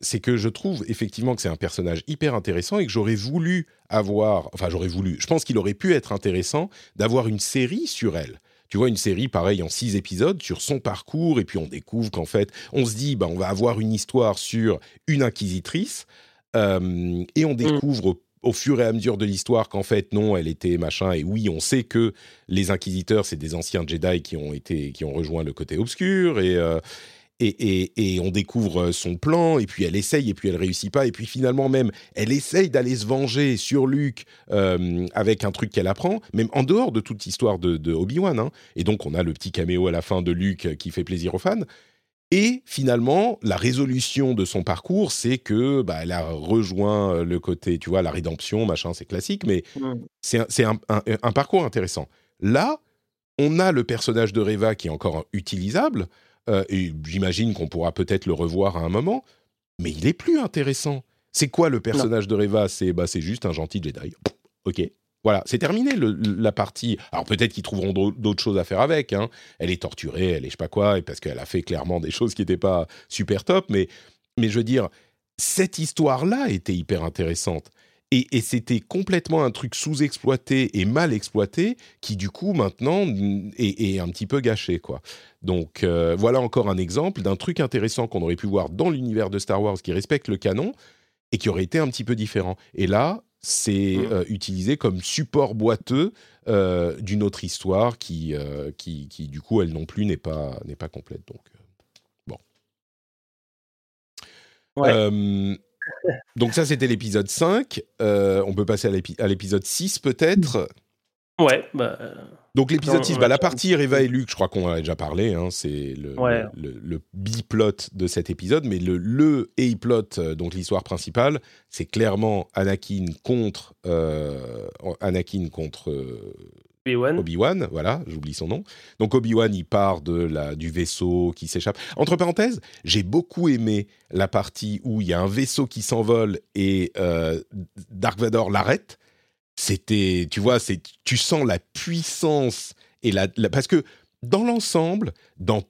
c'est que je trouve effectivement que c'est un personnage hyper intéressant et que j'aurais voulu avoir, enfin j'aurais voulu, je pense qu'il aurait pu être intéressant d'avoir une série sur elle tu vois, une série pareil en six épisodes sur son parcours, et puis on découvre qu'en fait, on se dit, bah, on va avoir une histoire sur une inquisitrice, euh, et on mm. découvre au, fur et à mesure de l'histoire qu'en fait, non, elle était machin, et oui, on sait que les inquisiteurs, c'est des anciens Jedi qui ont, été, qui ont rejoint le côté obscur, et, euh, et, on découvre son plan, et puis elle essaye, et puis elle réussit pas, et puis finalement même, elle essaye d'aller se venger sur Luke euh, avec un truc qu'elle apprend, même en dehors de toute histoire de, Obi-Wan. Hein. Et donc on a le petit caméo à la fin de Luke qui fait plaisir aux fans. Et finalement, la résolution de son parcours, c'est que bah, elle a rejoint le côté, tu vois, la rédemption, machin, c'est classique, mais mm. c'est un, un, parcours intéressant. Là, on a le personnage de Reva qui est encore utilisable, euh, et j'imagine qu'on pourra peut-être le revoir à un moment, mais il est plus intéressant. C'est quoi le personnage de Reva? C'est bah, juste un gentil Jedi. Ok. Voilà, c'est terminé la partie. Alors peut-être qu'ils trouveront d'autres choses à faire avec. Hein. Elle est torturée, elle est je sais pas quoi, et parce qu'elle a fait clairement des choses qui n'étaient pas super top. Mais, mais je veux dire, cette histoire-là était hyper intéressante. Et, c'était complètement un truc sous-exploité et mal exploité qui, du coup, maintenant, est, un petit peu gâché, quoi. Donc, euh, voilà encore un exemple d'un truc intéressant qu'on aurait pu voir dans l'univers de Star Wars qui respecte le canon et qui aurait été un petit peu différent. Et là, c'est Mm. utilisé comme support boiteux d'une autre histoire qui, qui, qui, du coup, elle non plus n'est pas, n'est pas complète. Donc, bon. Ouais. Donc ça, c'était l'épisode 5. on peut passer à l'épisode 6 peut-être. Ouais, bah, donc l'épisode 6, bah, la partie Reva et Luke, je crois qu'on en a déjà parlé, hein, c'est le, ouais. le, le, le, biplot de cet épisode, mais le, le A-plot, donc l'histoire principale, c'est clairement Anakin contre euh, Anakin contre euh, Obi-Wan. Voilà, j'oublie son nom. Donc Obi-Wan, il part de la, du vaisseau qui s'échappe. Entre parenthèses, j'ai beaucoup aimé la partie où il y a un vaisseau qui s'envole et euh, Dark Vador l'arrête c'était, tu vois, c'est, tu sens la puissance et la, parce que dans l'ensemble, dans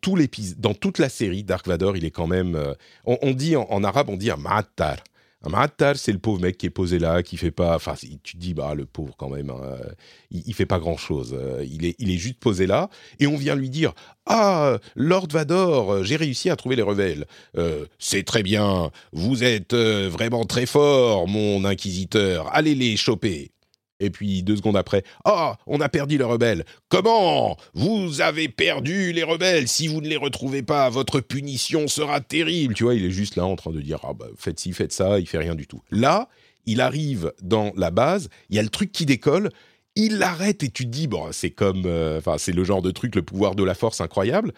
dans toute la série, Dark Vador, il est quand même, euh, on, on, dit en, en, arabe, on dit un matar. Un c'est le pauvre mec qui est posé là, qui fait pas, enfin, tu te dis, bah, le pauvre quand même, hein, il, il, fait pas grand chose. Euh, il est, il est juste posé là, et on vient lui dire, ah, Lord Vador, j'ai réussi à trouver les rebelles. Euh, c'est très bien, vous êtes euh, vraiment très fort, mon inquisiteur. Allez les choper. Et puis deux secondes après, oh, on a perdu les rebelles. Comment Vous avez perdu les rebelles. Si vous ne les retrouvez pas, votre punition sera terrible. Tu vois, il est juste là en train de dire, ah bah faites ci, faites ça. Il fait rien du tout. Là, il arrive dans la base. Il y a le truc qui décolle. Il l'arrête et tu te dis, bon, c'est comme, enfin, euh, c'est le genre de truc, le pouvoir de la force incroyable.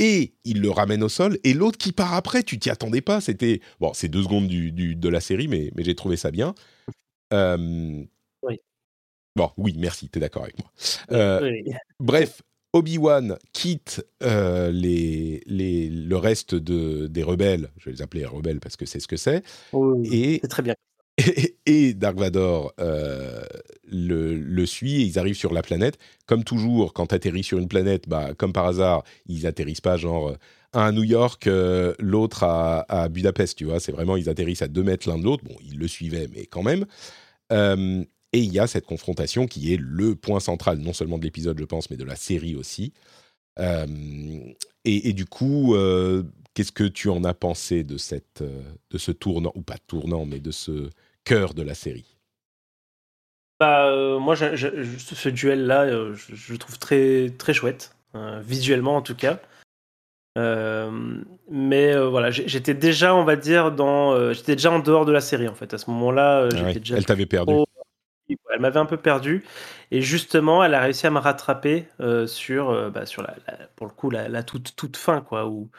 Et il le ramène au sol. Et l'autre qui part après, tu t'y attendais pas. C'était bon, c'est deux secondes du, de la série, mais, mais j'ai trouvé ça bien. Euh. Bon, oui, merci, tu es d'accord avec moi. Euh, oui. Bref, Obi-Wan quitte euh, les, les, le reste de, des rebelles, je vais les appeler rebelles parce que c'est ce que c'est. Oui, et c'est très bien. Et, (laughs) et Dark Vador euh, le, le, suit et ils arrivent sur la planète. Comme toujours, quand tu atterris sur une planète, bah, comme par hasard, ils atterrissent pas genre un à New York, euh, l'autre à, à, Budapest, tu vois. C'est vraiment, ils atterrissent à deux mètres l'un de l'autre. Bon, ils le suivaient, mais quand même. Euh, et il y a cette confrontation qui est le point central, non seulement de l'épisode, je pense, mais de la série aussi. Euh, et, et, du coup, euh, qu'est-ce que tu en as pensé de, cette, de ce tournant, ou pas tournant, mais de ce cœur de la série? Bah, euh, Moi, je, je, ce duel-là, euh, je, je, le trouve très, très chouette, euh, visuellement en tout cas. mais voilà, j'étais déjà, on va dire, dans, j'étais déjà en dehors de la série en fait. À ce moment-là, ah ouais, déjà elle t'avait perdu. Trop elle m'avait un peu perdu. Et justement elle a réussi à me rattraper euh, sur, euh, bah, sur la, la, pour le coup la, la, toute, toute fin quoi où,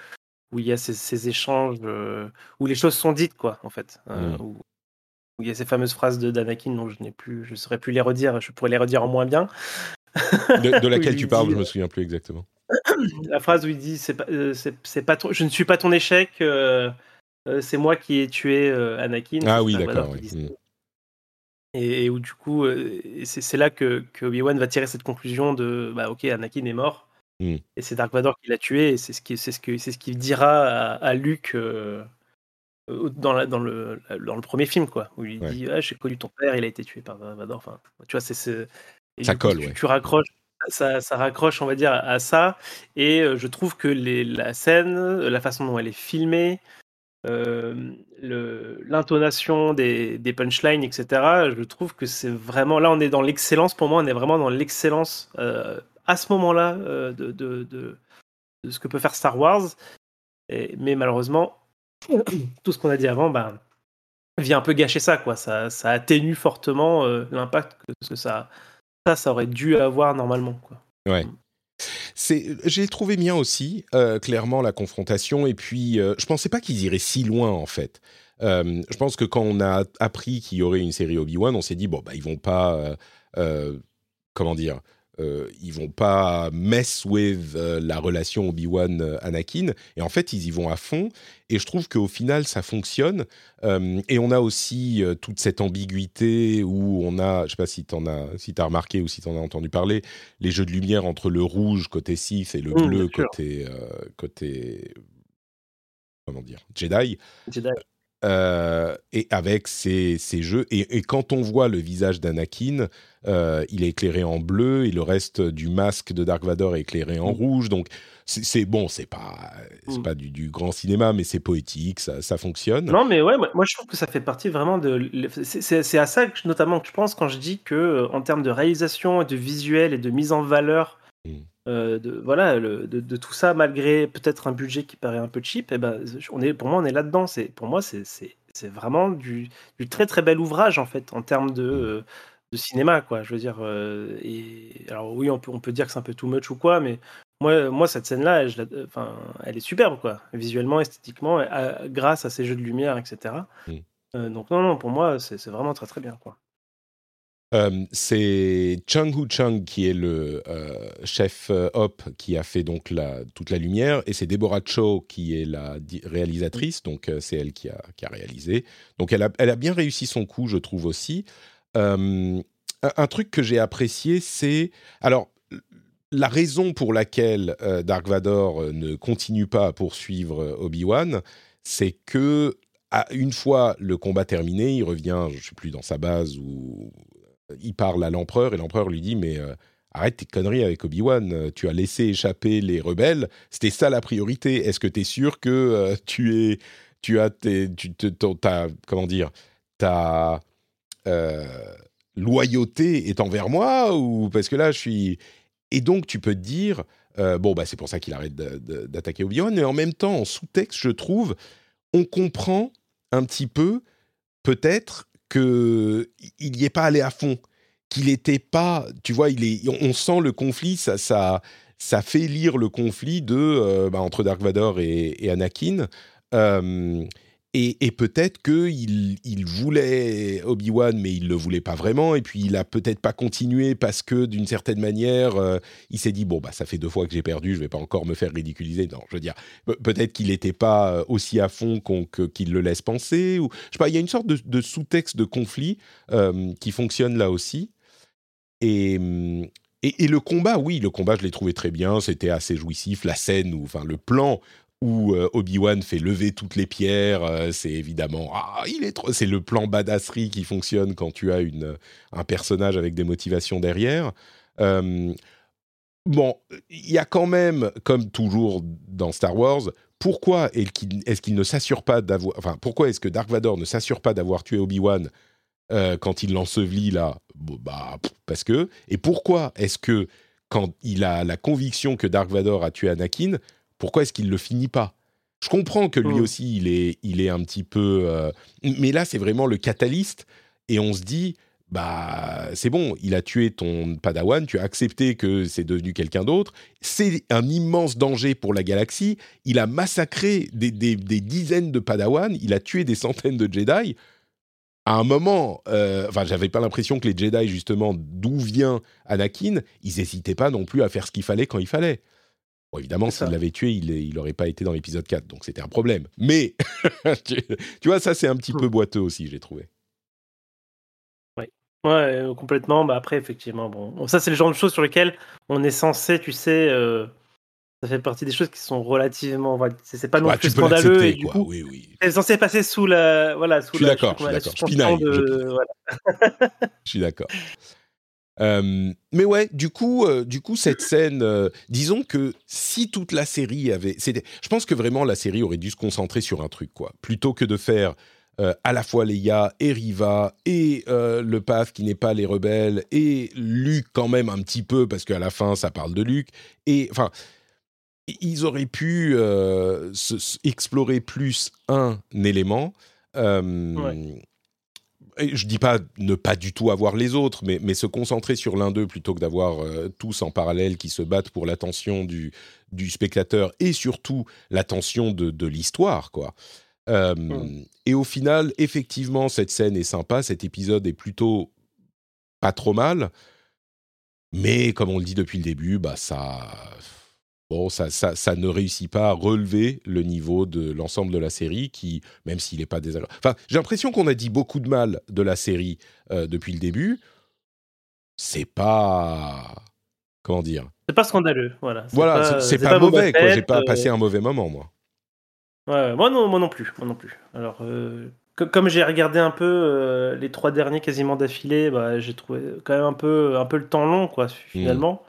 où il y a ces, ces échanges euh, où les choses sont dites quoi en fait Mm. où, où il y a ces fameuses phrases de d'Anakin dont je n'ai plus je saurais plus les redire je pourrais les redire en moins bien. De, de (laughs) laquelle tu parles dit, je me souviens plus exactement. (clears throat) la phrase où il dit c'est pas c'est pas ton, je ne suis pas ton échec c'est moi qui ai tué Anakin ah oui d'accord oui. Et, et, où du coup, euh, c'est là que, que Obi-Wan va tirer cette conclusion de bah ok, Anakin est mort mm. et c'est Dark Vador qui l'a tué et c'est ce qui c'est ce que ce qu'il dira à, à Luke euh, dans, la, dans le dans le premier film quoi où il ouais. dit ah, j'ai connu ton père, il a été tué par Vador. Enfin, tu vois, c'est ce ça coup, colle. Tu, ouais. tu raccroches. Ça, ça, raccroche, on va dire, à ça. Et euh, je trouve que les, la scène, la façon dont elle est filmée, l'intonation des, des, punchlines, etc. Je trouve que c'est vraiment là, on est dans l'excellence. Pour moi, on est vraiment dans l'excellence euh, à ce moment-là euh, de, de, de, de, ce que peut faire Star Wars. Et, mais malheureusement, (coughs) tout ce qu'on a dit avant, ben, vient un peu gâcher ça, quoi. Ça, ça atténue fortement euh, l'impact que, que, ça, ça, ça aurait dû avoir normalement, quoi. Ouais. J'ai trouvé bien aussi, euh, clairement, la confrontation. Et puis, euh, je pensais pas qu'ils iraient si loin, en fait. Euh, je pense que quand on a appris qu'il y aurait une série Obi-Wan, on s'est dit, bon, bah, ils vont pas. comment dire ils vont pas mess with la relation Obi-Wan-Anakin. Et en fait, ils y vont à fond. Et je trouve qu'au final, ça fonctionne. et on a aussi toute cette ambiguïté où on a, je sais pas si tu as, si as remarqué ou si tu en as entendu parler, les jeux de lumière entre le rouge côté Sith et le mmh, bleu côté, côté comment dire Jedi. Jedi. Euh, et avec ces, jeux. Et, quand on voit le visage d'Anakin, euh, il est éclairé en bleu et le reste du masque de Dark Vador est éclairé en mm. rouge. Donc c'est bon, c'est pas c'est mm. pas du, grand cinéma, mais c'est poétique, ça, fonctionne. Non, mais ouais, moi je trouve que ça fait partie vraiment de. C'est à ça que notamment que je pense quand je dis que euh, en termes de réalisation, de visuel et de mise en valeur. Mm. Euh, de, voilà, de, tout ça, malgré peut-être un budget qui paraît un peu cheap, et eh ben, on est, pour moi, on est là-dedans. Pour moi, c'est vraiment du, du, très très bel ouvrage, en fait, en termes de, mmh. euh, de cinéma, quoi. Je veux dire, euh, et, alors oui, on peut, on peut dire que c'est un peu too much ou quoi, mais moi, moi cette scène-là, enfin, elle est superbe, quoi, visuellement, esthétiquement, grâce à ces jeux de lumière, etc. Mmh. donc non, non, pour moi, c'est vraiment très très bien, quoi. Euh, c'est Chung Hu Chung qui est le euh, chef euh, op qui a fait donc toute la lumière et c'est Deborah Cho qui est la réalisatrice donc c'est elle qui a, réalisé. Donc elle a, bien réussi son coup je trouve aussi. Un, un, truc que j'ai apprécié c'est alors la raison pour laquelle Dark Vador ne continue pas à poursuivre Obi-Wan c'est que une fois le combat terminé, il revient, je ne sais plus, dans sa base ou il parle à l'empereur et l'empereur lui dit mais euh, arrête tes conneries avec Obi-Wan, euh, tu as laissé échapper les rebelles, c'était ça la priorité. Est-ce que tu es sûr que euh, tu es tu as tu ta, comment dire ta loyauté est envers moi ou parce que là je suis et donc tu peux te dire bon bah c'est pour ça qu'il arrête d'attaquer Obi-Wan mais en même temps en sous-texte je trouve on comprend un petit peu peut-être qu'il n'y est pas allé à fond, qu'il n'était pas, tu vois, on sent le conflit, ça, fait lire le conflit de euh, bah, entre Dark Vador et, Anakin. Et, peut-être qu'il il voulait Obi-Wan, mais il ne le voulait pas vraiment. Et puis il a peut-être pas continué parce que d'une certaine manière, euh, il s'est dit bon bah ça fait deux fois que j'ai perdu, je vais pas encore me faire ridiculiser. Non, je veux dire peut-être qu'il n'était pas euh, aussi à fond qu'il le laisse penser. Ou je sais pas, il y a une sorte de, sous-texte de conflit euh, qui fonctionne là aussi. Et, et, et, le combat, oui, le combat, je l'ai trouvé très bien. C'était assez jouissif. La scène, ou enfin le plan où euh, Obi-Wan fait lever toutes les pierres. Euh, c'est évidemment, ah, il est c'est le plan badasserie qui fonctionne quand tu as une, un personnage avec des motivations derrière. Euh, bon, il y a quand même, comme toujours dans Star Wars, pourquoi est-ce qu'il ne s'assure pas d'avoir, enfin, pourquoi est-ce que Dark Vador ne s'assure pas d'avoir tué Obi-Wan quand il l'ensevelit là? Bah, parce que. Et pourquoi est-ce que quand il a la conviction que Dark Vador a tué Anakin, pourquoi est-ce qu'il le finit pas? Je comprends que lui mm. aussi, il est, il est un petit peu. Euh, mais là, c'est vraiment le catalyste. Et on se dit, bah, c'est bon, il a tué ton padawan, tu as accepté que c'est devenu quelqu'un d'autre. C'est un immense danger pour la galaxie. Il a massacré des, dizaines de padawans, il a tué des centaines de Jedi. À un moment, euh, enfin, j'avais pas l'impression que les Jedi, justement, d'où vient Anakin, ils n'hésitaient pas non plus à faire ce qu'il fallait quand il fallait. Bon, évidemment, s'il l'avait tué, il n'aurait pas été dans l'épisode 4, donc c'était un problème. Mais, (laughs) tu, vois, ça, c'est un petit peu hmm. boiteux aussi, j'ai trouvé. Oui, ouais, euh, complètement. Bah, après, effectivement, bon, ça, c'est le genre de choses sur lesquelles on est censé, tu sais, euh, ça fait partie des choses qui sont relativement. c'est pas non plus scandaleux. Et du coup, oui, oui. c'est censé passer sous la. Voilà, sous je suis d'accord, je suis d'accord. Je suis d'accord. Euh, mais ouais, du coup, euh, du coup, cette scène, euh, disons que si toute la série avait, je pense que vraiment la série aurait dû se concentrer sur un truc, quoi, plutôt que de faire à la fois Leia et Riva et le PAF qui n'est pas les rebelles et Luke quand même un petit peu parce qu'à la fin ça parle de Luke et enfin ils auraient pu explorer plus un élément. Je dis pas ne pas du tout avoir les autres, mais, mais se concentrer sur l'un d'eux plutôt que d'avoir euh, tous en parallèle qui se battent pour l'attention du, du spectateur et surtout l'attention de, de l'histoire, quoi. Euh, et au final, effectivement, cette scène est sympa, cet épisode est plutôt pas trop mal, mais comme on le dit depuis le début, bah ça bon, ça, ça, ne réussit pas à relever le niveau de l'ensemble de la série, qui, même s'il n'est pas désagréable. Enfin, j'ai l'impression qu'on a dit beaucoup de mal de la série euh, depuis le début. C'est pas. Comment dire? C'est pas scandaleux, voilà. Voilà, c'est pas, mauvais, quoi. J'ai pas passé euh, un mauvais moment, moi. Ouais, moi non, moi non plus, moi non plus. Alors, euh, comme j'ai regardé un peu les trois derniers quasiment d'affilée, bah, j'ai trouvé quand même un peu, un peu le temps long, quoi, finalement. Euh,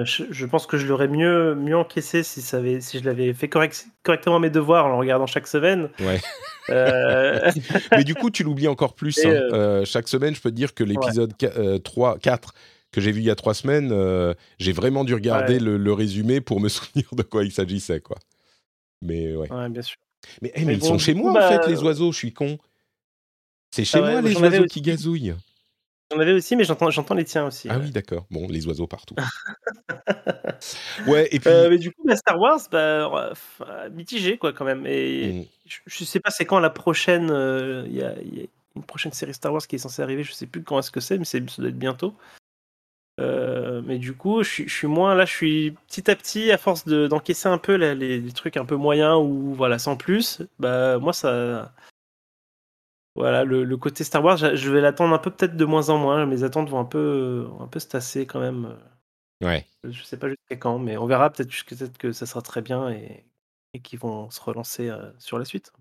je, pense que je l'aurais mieux, mieux encaissé si, ça avait, si je l'avais fait correctement mes devoirs en le regardant chaque semaine. Ouais. (laughs) Mais du coup, tu l'oublies encore plus. Hein. chaque semaine, je peux te dire que l'épisode 3, 4 que j'ai vu il y a trois semaines, j'ai vraiment dû regarder le, le, résumé pour me (laughs) souvenir de quoi il s'agissait, quoi. Mais ouais. bien sûr. Mais, ils sont chez moi, en fait, bah, les oiseaux, je suis con. C'est chez ah moi, les oiseaux qui gazouillent. J'en avais aussi, mais j'entends, j'entends les tiens aussi. Ah oui, d'accord. Bon, les oiseaux partout. (laughs) ouais, et puis. Euh, mais du coup, bah, Star Wars, bah, mitigé, quoi, quand même. Et mmh. je, sais pas c'est quand la prochaine. Euh, il y, a, une prochaine série Star Wars qui est censée arriver, je sais plus quand est-ce que c'est, mais ça doit être bientôt. Euh, mais du coup, je, suis moins là, je suis petit à petit, à force d'encaisser un peu les, trucs un peu moyens ou voilà, sans plus, bah moi ça. Voilà, le, côté Star Wars, je vais l'attendre un peu peut-être de moins en moins. Mes attentes vont un peu, un peu se tasser quand même. Ouais. Je sais pas jusqu'à quand, mais on verra peut-être peut que ça sera très bien et, et qu'ils vont se relancer euh, sur la suite.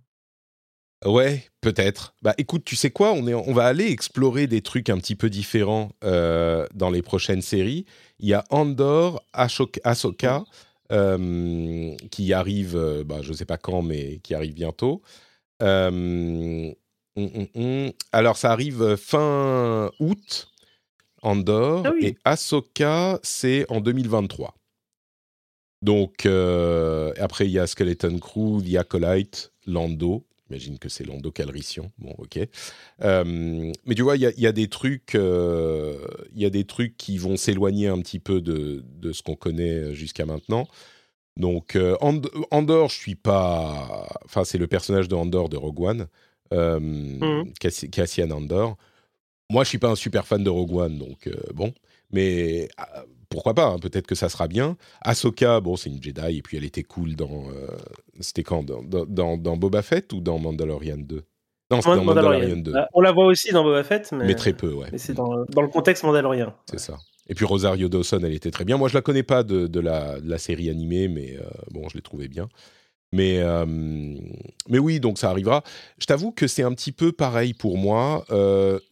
Ouais, peut-être. Bah écoute, tu sais quoi, on, est, on va aller explorer des trucs un petit peu différents euh, dans les prochaines séries. Il y a Andor, Ahsoka, euh, qui arrive, euh, bah, je ne sais pas quand, mais qui arrive bientôt. Hum, hum, hum. Alors ça arrive fin août, Andor, ah et Ahsoka, c'est en 2023. Donc, après, il y a Skeleton Crew, The Acolyte, Lando, J'imagine que c'est Lando Calrissian. Bon, ok. Euh, mais tu vois, il y, a des trucs, euh, il y a des trucs qui vont s'éloigner un petit peu de, de ce qu'on connaît jusqu'à maintenant. Donc, euh, Andor, je suis pas. Enfin, c'est le personnage de Andor de Rogue One, mmh. Cassian Andor. Moi, je suis pas un super fan de Rogue One, donc bon. Mais ah, pourquoi pas, hein, peut-être que ça sera bien. Ahsoka, bon, c'est une Jedi, et puis elle était cool dans. Euh, c'était quand? Dans, dans, Boba Fett ou dans Mandalorian 2 Non, c'est dans Mandalorian, 2. Bah, on la voit aussi dans Boba Fett, mais, mais très peu, ouais. Mais c'est dans, le contexte Mandalorian. C'est ça. Et puis Rosario Dawson, elle était très bien. Moi, je la connais pas de, de, la, la, série animée, mais euh, bon, je l'ai trouvée bien. Mais, euh, mais oui, donc ça arrivera. Je t'avoue que c'est un petit peu pareil pour moi.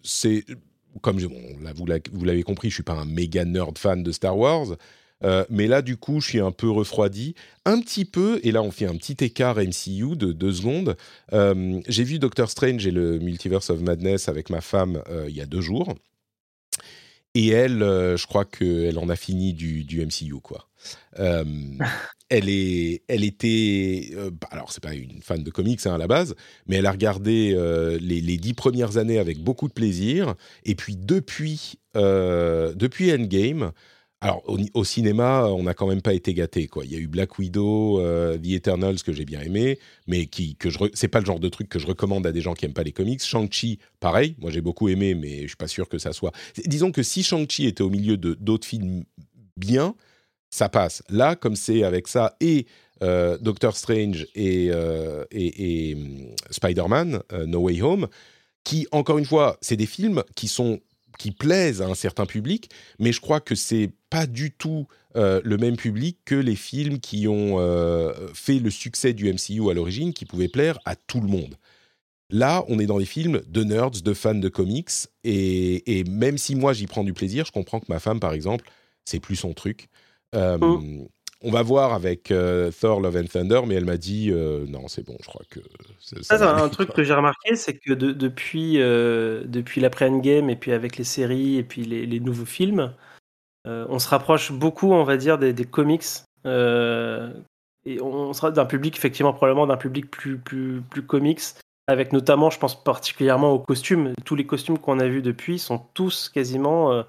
c'est comme je, vous l'avez compris, je suis pas un méga nerd fan de Star Wars. Euh, mais là, du coup, je suis un peu refroidi. Un petit peu, et là, on fait un petit écart MCU de deux secondes. Euh, j'ai vu Doctor Strange et le Multiverse of Madness avec ma femme euh, il y a deux jours. Et elle, je crois qu'elle en a fini du, du MCU, quoi. Elle, est, elle était. Euh, alors, c'est pas une fan de comics hein, à la base, mais elle a regardé les, dix premières années avec beaucoup de plaisir. Et puis, depuis, depuis Endgame, alors au, cinéma, on n'a quand même pas été gâté. Quoi. Il y a eu Black Widow, The Eternals que j'ai bien aimé, mais qui que je c'est pas le genre de truc que je recommande à des gens qui aiment pas les comics. Shang-Chi, pareil, moi j'ai beaucoup aimé, mais je suis pas sûr que ça soit. Disons que si Shang-Chi était au milieu de d'autres films bien, ça passe. Là, comme c'est avec ça et euh, Doctor Strange et, euh, hum, Spider-Man, euh, No Way Home, qui, encore une fois, c'est des films qui sont qui plaisent à un certain public, mais je crois que c'est pas du tout le même public que les films qui ont fait le succès du MCU à l'origine, qui pouvaient plaire à tout le monde. Là, on est dans des films de nerds, de fans de comics, et, et même si moi j'y prends du plaisir, je comprends que ma femme, par exemple, c'est plus son truc. Euh, mm. On va voir avec euh, Thor Love and Thunder, mais elle m'a dit euh, non, c'est bon, je crois que. Ça, c'est un truc que j'ai remarqué, c'est que depuis, depuis l'après-endgame, et puis avec les séries, et puis les, nouveaux films, on se rapproche beaucoup, on va dire, des, comics. et on sera d'un public, effectivement, probablement d'un public plus, plus, plus comics, avec notamment, je pense particulièrement aux costumes. Tous les costumes qu'on a vus depuis sont tous quasiment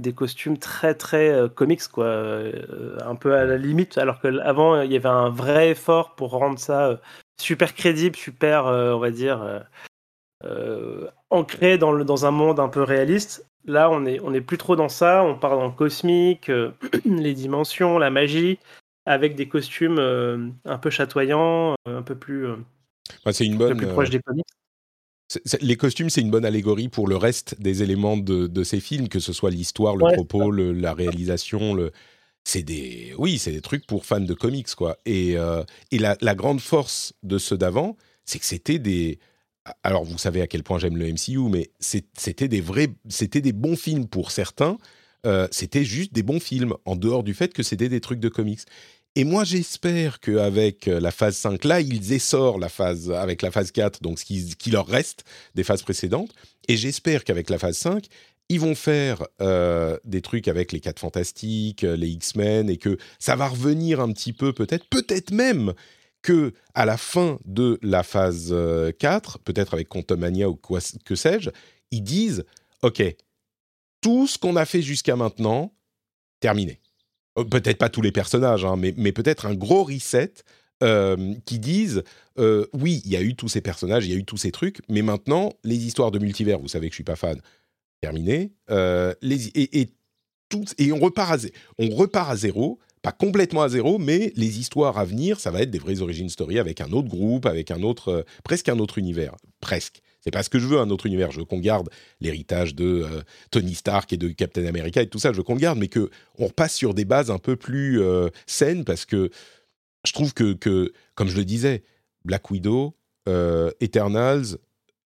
des costumes très très euh, comics quoi euh, un peu à la limite alors que avant il y avait un vrai effort pour rendre ça euh, super crédible super on va dire ancré dans le dans un monde un peu réaliste. Là on est on est plus trop dans ça. On part dans le cosmique (clears throat) les dimensions la magie avec des costumes un peu chatoyants un peu plus c'est une bonne plus proche des comics les costumes, c'est une bonne allégorie pour le reste des éléments de, ces films, que ce soit l'histoire, le propos, la réalisation. Le... c'est des, oui, c'est des trucs pour fans de comics, quoi. Et, euh, et la, la, grande force de ceux d'avant, c'est que c'était des. Alors, vous savez à quel point j'aime le MCU, mais c'était des vrais, c'était des bons films pour certains. Euh, c'était juste des bons films, en dehors du fait que c'était des trucs de comics. Et moi, j'espère qu'avec euh, la phase 5, là, ils essorent la phase, avec la phase 4, donc ce qui, leur reste des phases précédentes. Et j'espère qu'avec la phase 5, ils vont faire euh, des trucs avec les 4 Fantastiques, euh, les X-Men, et que ça va revenir un petit peu peut-être, peut-être même que à la fin de la phase 4, euh, peut-être avec Quantumania ou quoi, que sais-je, ils disent, OK, tout ce qu'on a fait jusqu'à maintenant, terminé. Peut-être pas tous les personnages, hein, mais, peut-être un gros reset qui disent oui, il y a eu tous ces personnages, il y a eu tous ces trucs, mais maintenant, les histoires de multivers, vous savez que je suis pas fan, terminé. Euh, les, et, et, et on, repart à, on repart à zéro, pas complètement à zéro, mais les histoires à venir, ça va être des vraies origin story avec un autre groupe, avec un autre, euh, presque un autre univers, presque. C'est pas ce que je veux, un autre univers. Je veux qu'on garde l'héritage de euh, Tony Stark et de Captain America et tout ça. Je veux qu'on le garde, mais que on repasse sur des bases un peu plus saines parce que je trouve que, comme je le disais, Black Widow, Eternals,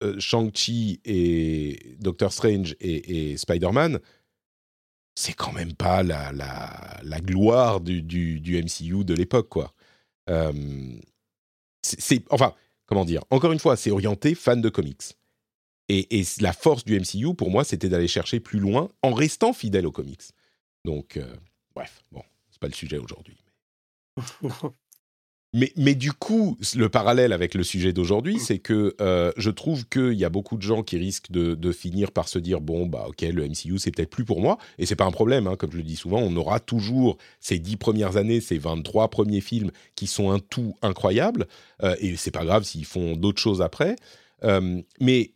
euh, Shang-Chi et Doctor Strange et, Spider-Man, c'est quand même pas la, gloire du, MCU de l'époque, quoi. Euh, c'est, enfin, comment dire Encore une fois, c'est orienté fan de comics. Et, la force du MCU, pour moi, c'était d'aller chercher plus loin en restant fidèle aux comics. Donc, euh, bref, bon, c'est pas le sujet aujourd'hui. (laughs) Mais, mais, du coup, le parallèle avec le sujet d'aujourd'hui, mm. c'est que euh, je trouve qu'il y a beaucoup de gens qui risquent de, de, finir par se dire bon bah ok le MCU c'est peut-être plus pour moi. Et c'est pas un problème hein, comme je le dis souvent on aura toujours ces dix premières années ces 23 premiers films qui sont un tout incroyable euh, et c'est pas grave s'ils font d'autres choses après. Euh, mais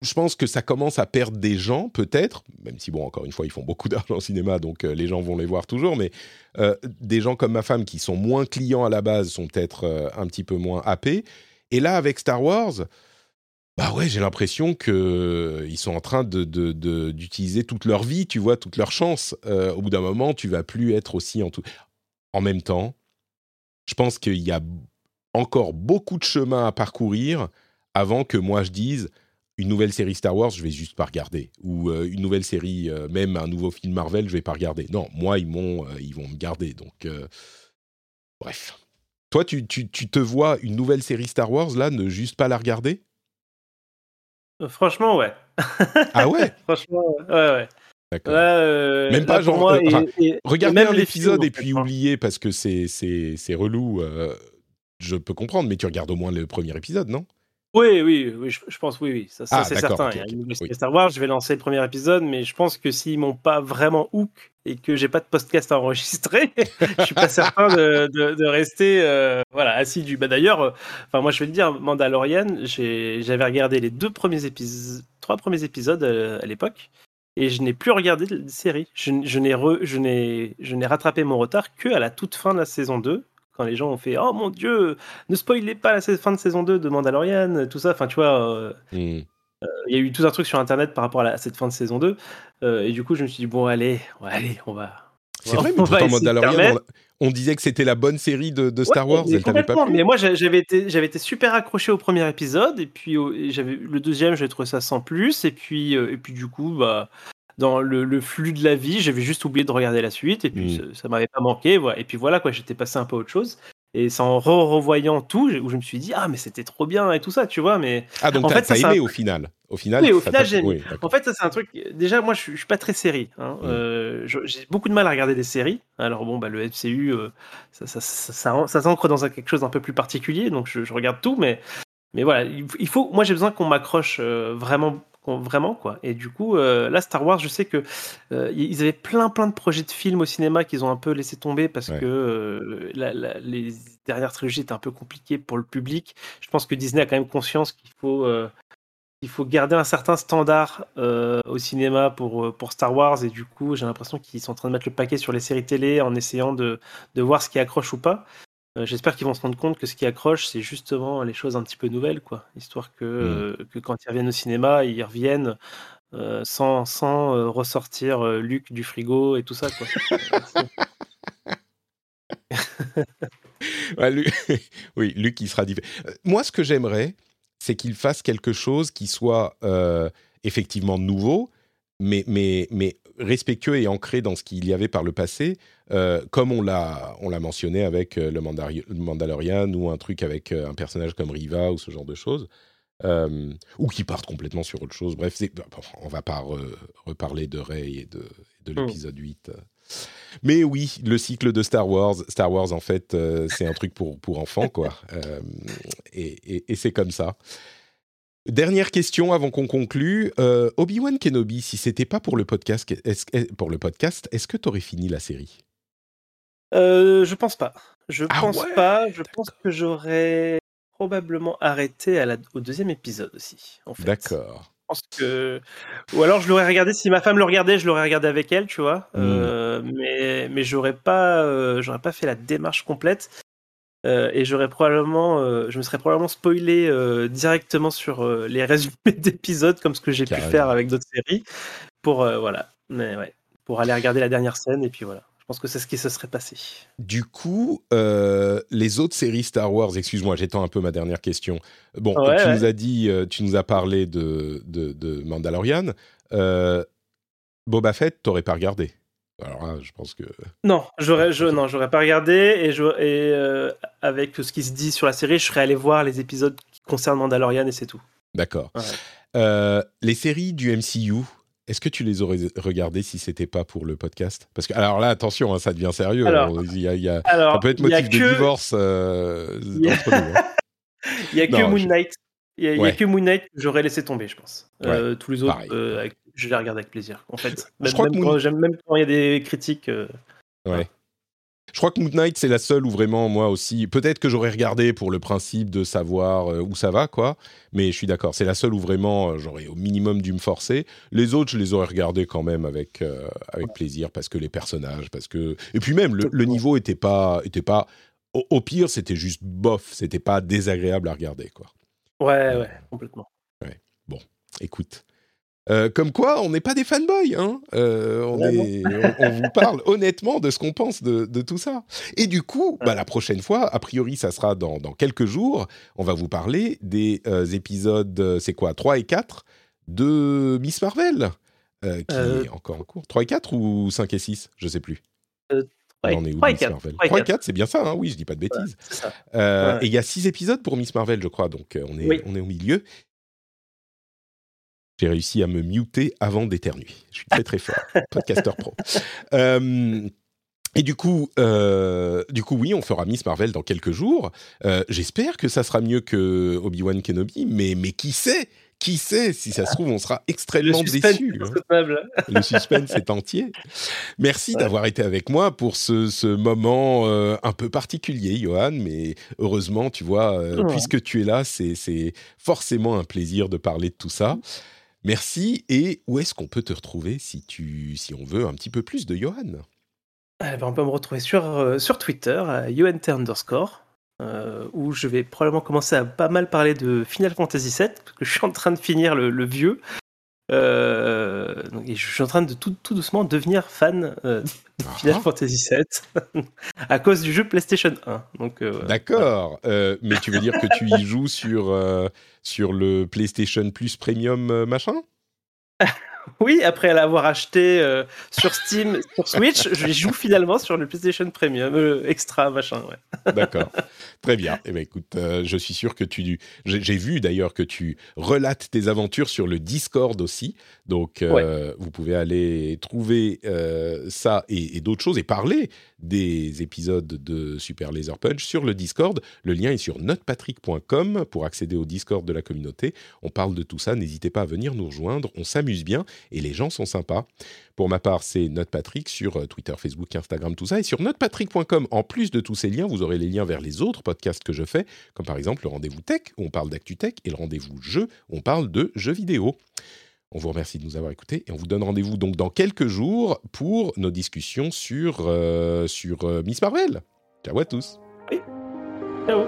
je pense que ça commence à perdre des gens, peut-être, même si, bon, encore une fois, ils font beaucoup (laughs) d'argent au cinéma, donc euh, les gens vont les voir toujours, mais euh, des gens comme ma femme qui sont moins clients à la base sont peut-être euh, un petit peu moins happés. Et là, avec Star Wars, bah ouais, j'ai l'impression qu'ils sont en train d'utiliser toute leur vie, tu vois, toute leur chance. au bout d'un moment, tu vas plus être aussi en tout. En même temps, je pense qu'il y a encore beaucoup de chemin à parcourir avant que moi je dise une nouvelle série Star Wars, je vais juste pas regarder. Ou euh, une nouvelle série, euh, même un nouveau film Marvel, je vais pas regarder. Non, moi, ils, m'ont, euh, ils vont me garder. Donc, bref. Toi, tu, tu, tu, te vois une nouvelle série Star Wars, là, ne juste pas la regarder? Franchement, ouais. (laughs) ah ouais? (laughs) Franchement, ouais, ouais. D'accord. même pas genre. Moi, regarder un épisode et puis oublier parce que c'est, c'est, c'est relou, je peux comprendre, mais tu regardes au moins le premier épisode, non? Oui, oui, oui, je, pense, oui, oui, ça, ça ah, c'est certain. il y a Star Wars, je vais lancer le premier épisode, mais je pense que s'ils m'ont pas vraiment hook et que j'ai pas de podcast enregistré, (laughs) je suis pas certain de, de, rester euh, voilà assidu. Bah d'ailleurs, euh, moi je vais te dire, Mandalorian, j'avais regardé les deux premiers épisodes, trois premiers épisodes euh, à l'époque, et je n'ai plus regardé de série. Je, je n'ai rattrapé mon retard que à la toute fin de la saison 2 quand les gens ont fait Oh mon dieu, ne spoilez pas la fin de saison 2 de Mandalorian, tout ça. Enfin, tu vois, euh, euh, il y a eu tout un truc sur internet par rapport à, cette fin de saison 2. Euh, et du coup, je me suis dit Bon, allez, allez, on va. C'est vrai, mais pourtant, Mandalorian, on, disait que c'était la bonne série de, Star Wars. Mais, pas mais moi, j'avais été, j'avais été super accroché au premier épisode. Et puis, j'avais le deuxième, j'ai trouvé ça sans plus. Et puis, et puis du coup, bah dans le, flux de la vie, j'avais juste oublié de regarder la suite et puis mm. ça, m'avait pas manqué. Et puis voilà, quoi, j'étais passé un peu à autre chose. Et c'est en revoyant tout où je me suis dit ah mais c'était trop bien et tout ça tu vois mais ah donc en fait, ça aimé au final au final oui au final j'ai en fait ça c'est un truc déjà moi je suis, suis pas très série hein. Mm. Euh, j'ai beaucoup de mal à regarder des séries alors bon bah le MCU euh, ça, ça, ça, ça s'ancre dans quelque chose d'un peu plus particulier donc je, regarde tout mais mais voilà il faut moi j'ai besoin qu'on m'accroche euh, vraiment vraiment quoi. Et du coup, euh, là Star Wars, je sais que euh, ils avaient plein plein de projets de films au cinéma qu'ils ont un peu laissé tomber parce que euh, les dernières trilogies étaient un peu compliquées pour le public. Je pense que Disney a quand même conscience qu'il faut il faut garder un certain standard au cinéma pour, pour Star Wars et du coup j'ai l'impression qu'ils sont en train de mettre le paquet sur les séries télé en essayant de, de voir ce qui accroche ou pas. Euh, j'espère qu'ils vont se rendre compte que ce qui accroche, c'est justement les choses un petit peu nouvelles, quoi. Histoire que, mm. euh, que quand ils reviennent au cinéma, ils reviennent sans, sans ressortir Luc du frigo et tout ça. Quoi. (laughs) (laughs) oui, Luc, il sera différent. Moi, ce que j'aimerais, c'est qu'il fasse quelque chose qui soit effectivement nouveau, mais, mais, mais respectueux et ancré dans ce qu'il y avait par le passé, euh, comme on l'a, on l'a mentionné avec euh, le, Mandalorian ou un truc avec euh, un personnage comme Riva ou ce genre de choses, ou qui partent complètement sur autre chose. Bref, on va pas reparler de Rey et de, de hmm. l'épisode 8. Mais oui, le cycle de Star Wars, Star Wars en fait, c'est un truc pour, pour enfants, quoi. et, et, et c'est comme ça. Dernière question avant qu'on conclue. Euh, Obi-Wan Kenobi, si c'était pas pour le podcast, est pour le podcast, est-ce que tu aurais fini la série? Euh, Je pense pas. Je ah pense pas. Je pense que j'aurais probablement arrêté à au deuxième épisode aussi. En fait. D'accord. que ou alors je l'aurais regardé si ma femme le regardait, je l'aurais regardé avec elle, tu vois. Hmm. Euh, mais mais j'aurais pas euh, j'aurais pas fait la démarche complète. Euh, et j'aurais probablement, euh, je me serais probablement spoilé euh, directement sur les résumés (laughs) d'épisodes comme ce que j'ai pu faire avec d'autres séries pour voilà, mais ouais, pour aller regarder la dernière scène et puis voilà. Je pense que c'est ce qui se serait passé. Du coup, les autres séries Star Wars, excuse-moi, j'étends un peu ma dernière question. Bon, tu nous as dit, tu nous as parlé de, de, de Mandalorian. Boba Fett, t'aurais pas regardé alors je pense que. Non, j'aurais, je, non, j'aurais pas regardé et, je, et euh, avec ce qui se dit sur la série, je serais allé voir les épisodes qui concernent Mandalorian et c'est tout. D'accord. Euh, les séries du MCU, est-ce que tu les aurais regardées si c'était pas pour le podcast? Parce que alors là, attention, hein, ça devient sérieux. Alors, il y a, ça peut être motif de divorce euh, entre nous. Hein. (laughs) il y a que Moon Knight. Il y a, que Moon Knight que j'aurais laissé tomber, je pense. tous les autres, avec je les regarde avec plaisir. En fait, même, je crois même, quand, même quand il y a des critiques. Euh, ouais. Je crois que Moon Knight, c'est la seule où vraiment, moi aussi, peut-être que j'aurais regardé pour le principe de savoir euh, où ça va, quoi, mais je suis d'accord, c'est la seule où vraiment euh, j'aurais au minimum dû me forcer. Les autres, je les aurais regardés quand même avec, avec plaisir, parce que les personnages, parce que. Et puis même, le, niveau était pas. Était pas... Au, au pire, c'était juste bof, c'était pas désagréable à regarder, quoi. Ouais, ouais, complètement. Ouais. Bon, écoute. Euh, comme quoi, on n'est pas des fanboys, hein euh, on, vous parle (laughs) honnêtement de ce qu'on pense de, tout ça. Et du coup, bah, la prochaine fois, a priori, ça sera dans, quelques jours, on va vous parler des euh, épisodes, c'est quoi, 3 et 4 de Miss Marvel, qui est encore en cours. 3 et 4 ou 5 et 6 Je sais plus. on est où, 3 et 4. 3 et 4, c'est bien ça, hein oui, je dis pas de bêtises. Et il y a 6 épisodes pour Miss Marvel, je crois, donc on est, on est au milieu. J'ai réussi à me muter avant d'éternuer. Je suis très très fort, (laughs) podcaster pro. Euh, et du coup, euh, du coup, oui, on fera Miss Marvel dans quelques jours. Euh, j'espère que ça sera mieux que Obi-Wan Kenobi, mais, mais qui sait Qui sait Si ça se trouve, on sera extrêmement déçus. Hein. (laughs) Le suspense est entier. Merci d'avoir été avec moi pour ce, ce moment un peu particulier, Johan. Mais heureusement, tu vois, puisque tu es là, c'est forcément un plaisir de parler de tout ça. Merci. Et où est-ce qu'on peut te retrouver si, tu, si on veut un petit peu plus de Johan? Eh ben, On peut me retrouver sur, euh, Twitter, à underscore, euh, où je vais probablement commencer à pas mal parler de Final Fantasy VII, parce que je suis en train de finir le vieux. Euh, je suis en train de tout, tout doucement devenir fan euh, de ah. Final Fantasy VII (laughs) à cause du jeu PlayStation 1. Donc, euh, D'accord, mais tu veux dire que tu y joues sur, sur le PlayStation Plus Premium machin? (laughs) Oui, après l'avoir acheté euh, sur Steam, (laughs) sur Switch, je joue finalement sur le PlayStation Premium euh, extra machin. Ouais. (laughs) D'accord, très bien. Eh ben écoute, euh, je suis sûr que tu, j'ai vu d'ailleurs que tu relates tes aventures sur le Discord aussi, donc vous pouvez aller trouver ça et, et d'autres choses et parler des épisodes de Super Laser Punch sur le Discord. Le lien est sur notepatrick.com pour accéder au Discord de la communauté. On parle de tout ça, n'hésitez pas à venir nous rejoindre, on s'amuse bien et les gens sont sympas. Pour ma part, c'est Notepatrick sur euh, Twitter, Facebook, Instagram, tout ça. Et sur notepatrick.com, en plus de tous ces liens, vous aurez les liens vers les autres podcasts que je fais, comme par exemple le rendez-vous tech, où on parle d'actu tech, et le rendez-vous jeu, où on parle de jeux vidéo. On vous remercie de nous avoir écoutés et on vous donne rendez-vous donc dans quelques jours pour nos discussions sur, euh, euh, Miss Marvel. Ciao à tous. Oui. Ciao.